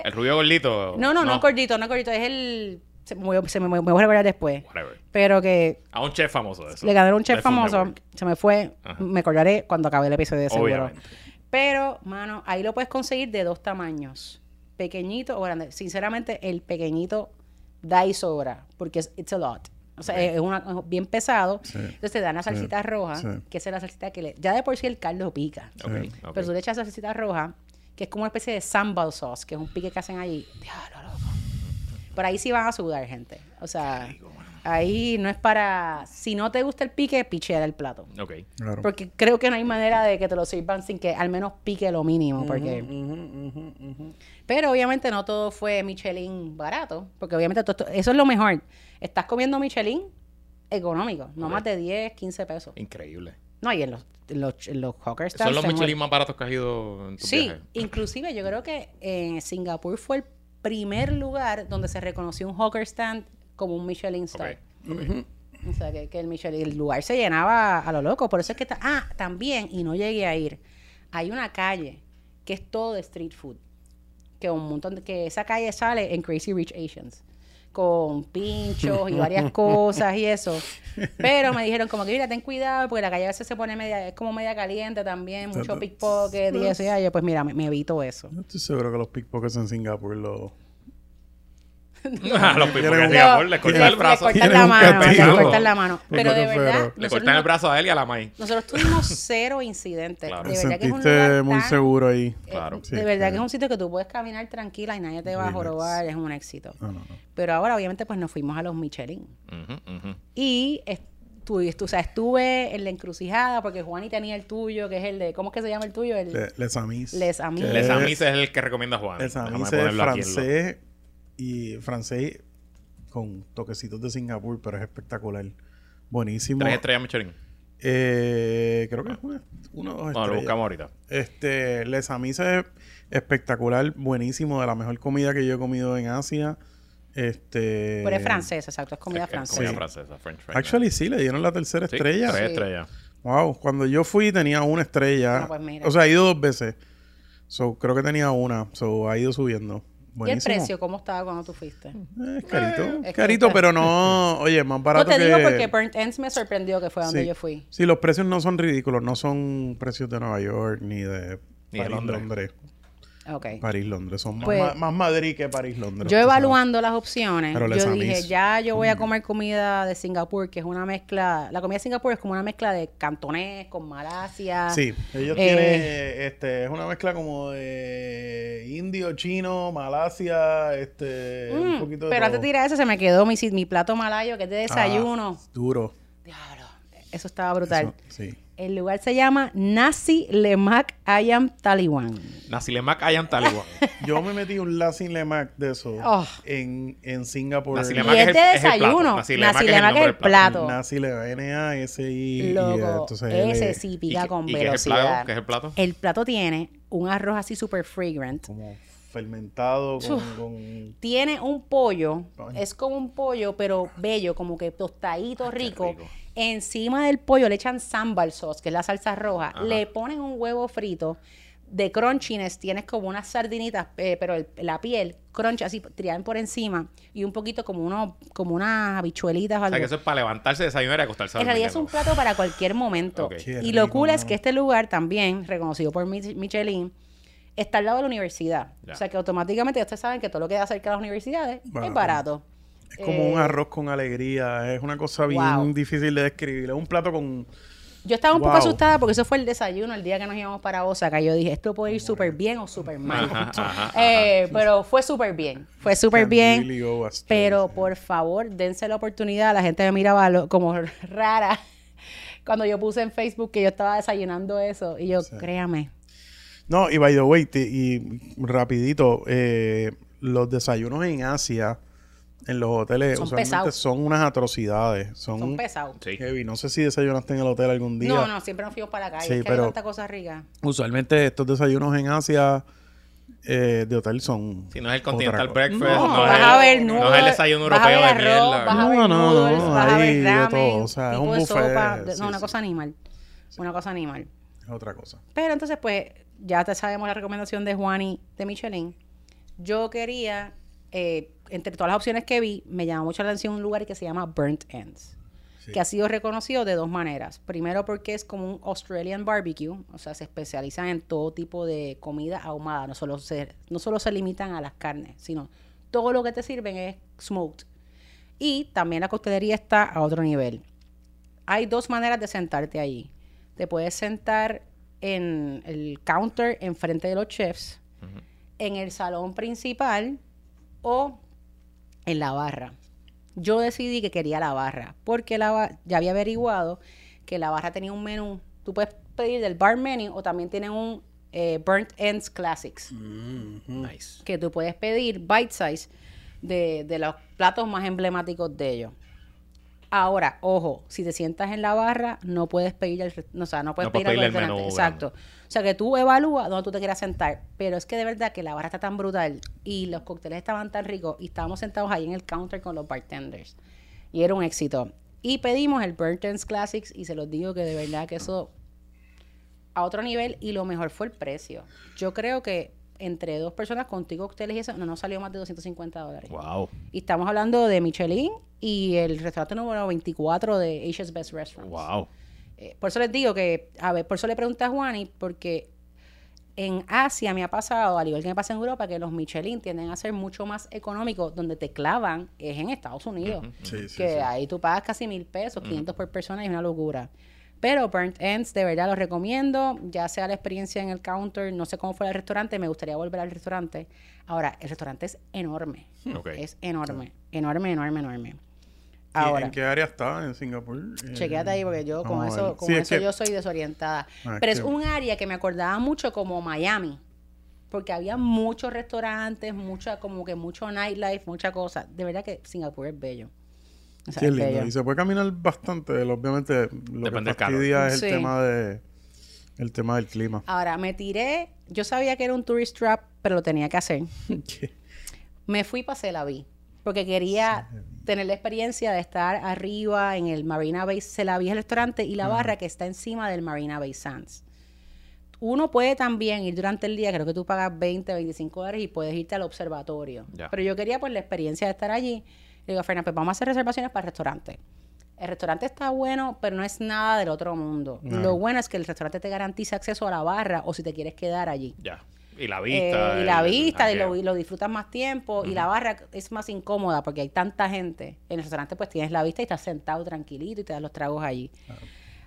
el rubio gordito. *laughs* no, no, no, es gordito, no es gordito, es el... Se me, voy- se me, me voy a recordar después. Whatever. Pero que A un chef famoso de eso. le ganaron un chef famoso, se me fue, Ajá. me acordaré cuando acabe el episodio de seguro. Obviamente. Pero, mano, ahí lo puedes conseguir de dos tamaños, pequeñito o grande. Sinceramente, el pequeñito da y sobra, porque es it's a lot. O sea, es, una, es bien pesado. Sí. Entonces te dan la Sí. salsita roja, Sí. que esa es la salsita que le... Ya de por sí el caldo pica. Pero tú le echas esa salsita roja, que es como una especie de sambal sauce, que es un pique que hacen allí. Diablo, loco. Por ahí sí van a sudar, gente. O sea, ahí no es para... Si no te gusta el pique, pichea el plato. Ok. Claro. Porque creo que no hay manera de que te lo sirvan sin que al menos pique lo mínimo. Porque... Ujú, ujú, ujú. Pero obviamente no todo fue Michelin barato. Porque obviamente todo eso es lo mejor. Estás comiendo Michelin económico. No más de 10, 15 pesos. Increíble. No, y en los, los, los hawker ¿Son los. Michelin más baratos que has ido en tu Sí, viaje? inclusive yo creo que en Singapur fue el primer lugar donde se reconoció un hawker stand como un Michelin star. O sea, que, que el Michelin, el lugar se llenaba a lo loco. Por eso es que está... Ah, también, y no llegué a ir, hay una calle que es todo de street food. Que un montón de... Que esa calle sale en Crazy Rich Asians. Con pinchos y varias *laughs* cosas y eso. Pero me dijeron como que, mira, ten cuidado porque la calle a veces se pone media... Es como media caliente también. Mucho pickpocket y eso. Y yo, pues mira, me, me evito eso. Yo estoy seguro que los pickpockets en Singapur lo... *laughs* Ah, los pipos le cortan el brazo. Le cortan Tienen la mano, le castigo. cortan la mano. Pero de verdad. Le cortan no- el brazo a él y a la May. Nosotros tuvimos cero incidentes. Claro. De verdad que es un sentiste lugar muy tan- seguro ahí. eh, Claro. Sí, de verdad que es un sitio que tú puedes caminar tranquila y nadie te va a jorobar, es un éxito. No, no, no. Pero ahora obviamente pues nos fuimos a los Michelin. Y estuve, o sea, estuve en la encrucijada porque Juani tenía el tuyo, que es el de, ¿cómo es que se llama el tuyo? El Le- Les Amis. Les Amis. Les es- Amis es el que recomienda Juan. Les Amis es francés y francés con toquecitos de Singapur, pero es espectacular. Buenísimo. Tres estrellas Michelin. Eh, creo que es una, una o dos No, lo estrellas. buscamos ahorita. Este, Les Amis es espectacular, buenísimo, de la mejor comida que yo he comido en Asia. Este, Pero es francés, exacto, es comida Es- es francesa. Comida Sí. francesa, French fries. Actually, sí, le dieron la tercera Sí, estrella. Tres Sí. estrellas. Wow, cuando yo fui tenía una estrella. Ah, pues mira. O sea, he ido dos veces. So, creo que tenía una. So, ha ido subiendo. ¿Y el Buenísimo. precio cómo estaba cuando tú fuiste? Eh, es carito. es carito, que- pero no... Oye, más No barato te que... digo porque Burnt Ends me sorprendió que fue donde Sí. yo fui. Sí, los precios no son ridículos. No son precios de Nueva York ni de Ni de Londres. París-Londres. Son más, Pues- más Madrid que París-Londres. Yo sabes. evaluando las opciones, Pero yo dije, Amis. ya yo voy a comer comida de Singapur, que es una mezcla, la comida de Singapur es como una mezcla de cantonés con Malasia. Sí, ellos Eh, tienen, este, es una mezcla como de indio, chino, Malasia, este, un Mm, poquito de pero antes de tirar eso se me quedó mi, mi plato malayo, que es de desayuno. Ah, duro. Diablo, eso estaba brutal. Eso, sí. El lugar se llama Nasi Lemak Ayam Taliwan. Nasilemak Ayan Taliwan. *laughs* Yo me metí un Lassie Lemac de eso Oh. en, en Singapur. Nasi Y Lemak es es el- de es el plato. desayuno. Nasi Nasi Lemak es el Lemak plato. Nasi le N-A-S-I. y Loco, entonces ese L- sí ¿Y pica con y qué es el velocidad. plato? ¿Qué es el plato? El plato tiene un arroz así super fragrant. Como fermentado con... Tiene un pollo, es como un pollo, pero bello, como que tostadito, rico. rico. Encima del pollo le echan sambal sauce, que es la salsa roja. Ajá. Le ponen un huevo frito. De crunchiness tienes como unas sardinitas, eh, pero el- la piel, crunch, así tirada por encima. Y un poquito como uno, como unas habichuelitas o O algo. sea, que eso es para levantarse, desayunar y acostarse a En realidad es un de plato para cualquier momento. Qué y lo rico, cool es que este lugar también, reconocido por Mich- Michelin, está al lado de la universidad. Ya. O sea que automáticamente ustedes saben que todo lo que da cerca de las universidades es Barato. barato. Es como un Eh, arroz con alegría. Es una cosa bien Wow. difícil de describir. Es un plato con... Yo estaba un poco asustada porque eso fue el desayuno el día que nos íbamos para Osaka. Yo dije, esto puede ir súper bien o súper mal. Ajá, ajá, *laughs* Eh, pero fue súper bien. Fue súper bien. really. Pero por favor, dense la oportunidad. La gente me miraba lo- como *laughs* rara cuando yo puse en Facebook que yo estaba desayunando eso. Y yo, créame, No, y by the way, te- y rapidito, eh, los desayunos en Asia, en los hoteles, Son usualmente pesados. son unas atrocidades. Son, son pesados. Heavy. No sé si desayunaste en el hotel algún día. No, no, siempre nos fuimos para la calle. Sí, es que pero- hay tanta cosa rica. Usualmente estos desayunos en Asia eh, de hotel son. Si no es el Continental. Breakfast, No, no, vas es, a ver el, no es el desayuno europeo de arroz, mierda. vas a No, ver no, no, noodles, vas a de todo, o sea, es tipo un de buffet, sopa. de- sí, no, una sí. cosa animal. Una cosa animal. Es otra cosa. Pero entonces, pues, ya te sabemos la recomendación de Juani de Michelin. Yo quería, eh, entre todas las opciones que vi, me llamó mucho la atención un lugar que se llama Burnt Ends. Sí. Que ha sido reconocido de dos maneras. Primero porque es como un Australian barbecue, o sea, se especializan en todo tipo de comida ahumada. No solo se, no solo se limitan a las carnes, sino todo lo que te sirven es smoked. Y también la coctelería está a otro nivel. Hay dos maneras de sentarte allí. Te puedes sentar en el counter enfrente de los chefs, en el salón principal o en la barra. Yo decidí que quería la barra, porque la ba- ya había averiguado que la barra tenía un menú. Tú puedes pedir del bar menu o también tienen un eh, Burnt Ends Classics Nice. que tú puedes pedir bite size de, de los platos más emblemáticos de ellos. Ahora, ojo, si te sientas en la barra, no puedes pedir el, no, o sea, no puedes No pedir el menú. Exacto. O sea, que tú evalúas donde tú te quieras sentar. Pero es que de verdad que la barra está tan brutal y los cócteles estaban tan ricos y estábamos sentados ahí en el counter con los bartenders. Y era un éxito. Y pedimos el Burnt Ends Classics y se los digo que de verdad que eso a otro nivel y lo mejor fue el precio. Yo creo que entre dos personas contigo, cócteles y eso, no nos salió más de 250 dólares. Wow. Y estamos hablando de Michelin y el restaurante número 24 de Asia's Best Restaurants. Wow. Eh, por eso les digo que, a ver, por eso le pregunté a Juani, porque en Asia me ha pasado, al igual que me pasa en Europa, que los Michelin tienden a ser mucho más económicos, donde te clavan es en Estados Unidos. Sí, sí, que sí. ahí tú pagas casi mil pesos, 500 por persona y es una locura. Pero Burnt Ends, de verdad lo recomiendo, ya sea la experiencia en el counter, no sé cómo fue el restaurante, me gustaría volver al restaurante. Ahora, el restaurante es enorme, Ok. es enorme, enorme, enorme, enorme. ¿Y Ahora, ¿En qué área está en Singapur? Eh, Chequéate ahí porque yo con eso, con Sí, es eso que- yo soy desorientada. Ah, es Pero es que- un área que me acordaba mucho como Miami. Porque había muchos restaurantes, mucha, como que mucho nightlife, mucha cosa. De verdad que Singapur es bello. O sea, Sí, es es lindo. bello. Y se puede caminar bastante. Obviamente, lo Depende que fastidia es el Sí. tema de el tema del clima. Ahora, me tiré, yo sabía que era un tourist trap, pero lo tenía que hacer. *laughs* Me fui para Celaví, porque quería tener la experiencia de estar arriba en el Marina Bay Celaví, el restaurante, y la barra que está encima del Marina Bay Sands. Uno puede también ir durante el día, creo que tú pagas 20, 25 dólares y puedes irte al observatorio. Pero yo quería pues la experiencia de estar allí. Le digo a Fernanda, pues vamos a hacer reservaciones para el restaurante. El restaurante está bueno, pero no es nada del otro mundo. Lo bueno es que el restaurante te garantiza acceso a la barra o si te quieres quedar allí. Ya. Y la vista. Eh, y la el- el vista, y lo, lo disfrutas más tiempo. Y la barra es más incómoda porque hay tanta gente. En el restaurante, pues tienes la vista y estás sentado tranquilito y te das los tragos allí.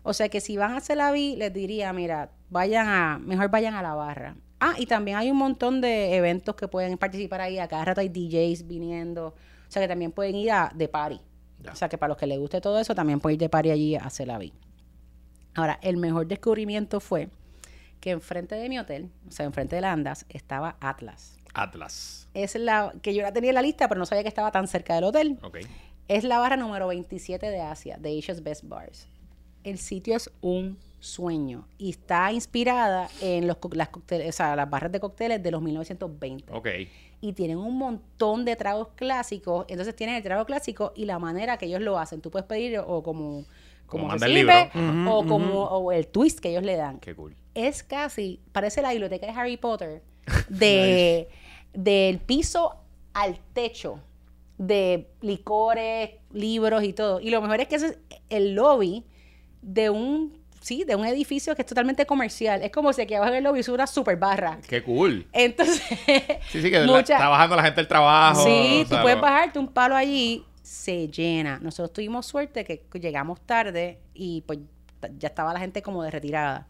O sea que si van a hacer la vi, les diría, mira, vayan a, mejor vayan a la barra. Ah, y también hay un montón de eventos que pueden participar ahí. A cada rato hay DJs viniendo. O sea que también pueden ir a de party. Ya. O sea que para los que les guste todo eso, también pueden ir de party allí a hacer la vi. Ahora, el mejor descubrimiento fue que enfrente de mi hotel, o sea, enfrente de la Andas, estaba Atlas. Atlas. Es la que yo la tenía en la lista, pero no sabía que estaba tan cerca del hotel. Ok. Es la barra número 27 de Asia, de Asia's Best Bars. El sitio es un sueño y está inspirada en los, las, cócteles, o sea, las barras de cócteles de los 1920. Ok. Y tienen un montón de tragos clásicos. Entonces tienen el trago clásico y la manera que ellos lo hacen. Tú puedes pedir o como, Como como el libro. o como o el twist que ellos le dan Qué cool. es casi, parece la biblioteca de Harry Potter, *laughs* de, del piso al techo, de licores, libros y todo. Y lo mejor es que ese es el lobby de un, sí, de un edificio que es totalmente comercial. Es como si aquí abajo en es una super barra. Qué cool. Entonces, *laughs* Sí, sí, que la- está bajando la gente del trabajo. Sí, o tú puedes bajarte un palo allí, se llena. Nosotros tuvimos suerte que llegamos tarde y pues ya estaba la gente como de retirada.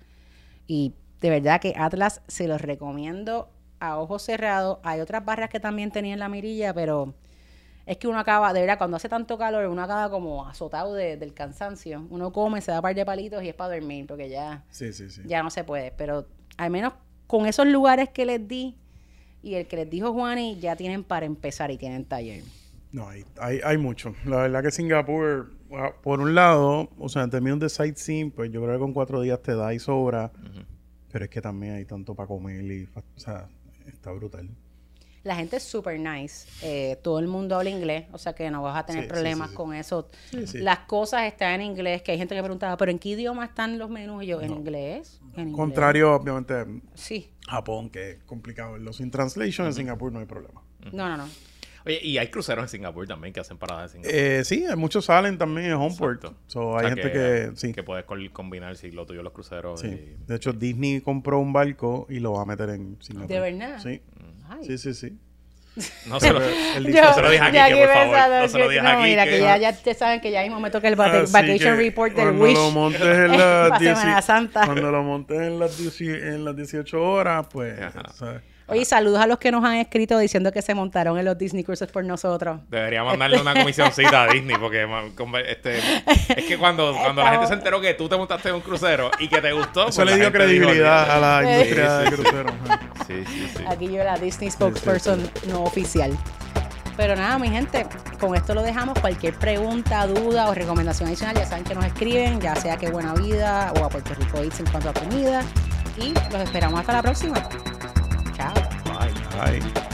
Y de verdad que Atlas se los recomiendo a ojos cerrados. Hay otras barras que también tenían la mirilla, pero es que uno acaba, de verdad, cuando hace tanto calor, uno acaba como azotado de- del cansancio. Uno come, se da un par de palitos y es para dormir, porque ya Sí, sí, sí. ya no se puede. Pero al menos con esos lugares que les di y el que les dijo Juani, ya tienen para empezar y tienen taller. No, hay, hay, hay mucho. La verdad que Singapur, ah, por un lado, o sea, en términos de sightseeing, pues yo creo que con cuatro días te da y sobra. Pero es que también hay tanto para comer y, o sea, está brutal. La gente es super nice. Eh, todo el mundo habla inglés, o sea que no vas a tener Sí, problemas sí, sí. con eso. Sí, sí. Las cosas están en inglés, que hay gente que preguntaba, ¿pero en qué idioma están los menús? Y yo, ¿en inglés? ¿En inglés? Contrario, obviamente, Sí. Japón, que es complicado verlo sin translation, en Singapur no hay problema. No, no, no. Oye, y hay cruceros en Singapur también que hacen paradas en Singapur. Eh, sí, hay muchos salen también en Homeport. So, O hay sea gente que, sí. que puedes col- combinar si lo tuyo los cruceros. sí. y- De hecho, Disney compró un barco y lo va a meter en Singapur. ¿De verdad? Sí. Ay. Sí, sí, sí. *laughs* No se lo, El Yo- no se lo dije aquí, que por favor. No se lo dije no, aquí. mira, que, que- ya, ya te saben que ya mismo me toca el vaca- Así Vacation que Report del cuando Wish. lo montes en *laughs* las Pa' 10 Semana Santa. Cuando lo montes en las, 10 en las 18 horas, pues, Ajá. ¿sabes? Oye, saludos a los que nos han escrito diciendo que se montaron en los Disney Cruises por nosotros. Debería mandarle una comisioncita a Disney porque este, es que cuando, *laughs* cuando la gente se enteró que tú te montaste en un crucero y que te gustó, Eso pues le la dio dijo, credibilidad a la industria sí, de sí. cruceros. ajá. Sí, sí, sí. Aquí yo la Disney spokesperson no oficial. Pero nada, mi gente, con esto lo dejamos. Cualquier pregunta, duda o recomendación adicional, ya saben que nos escriben, ya sea que Buena Vida o a Puerto Rico Eats en cuanto a comida. Y los esperamos hasta la próxima. Bye.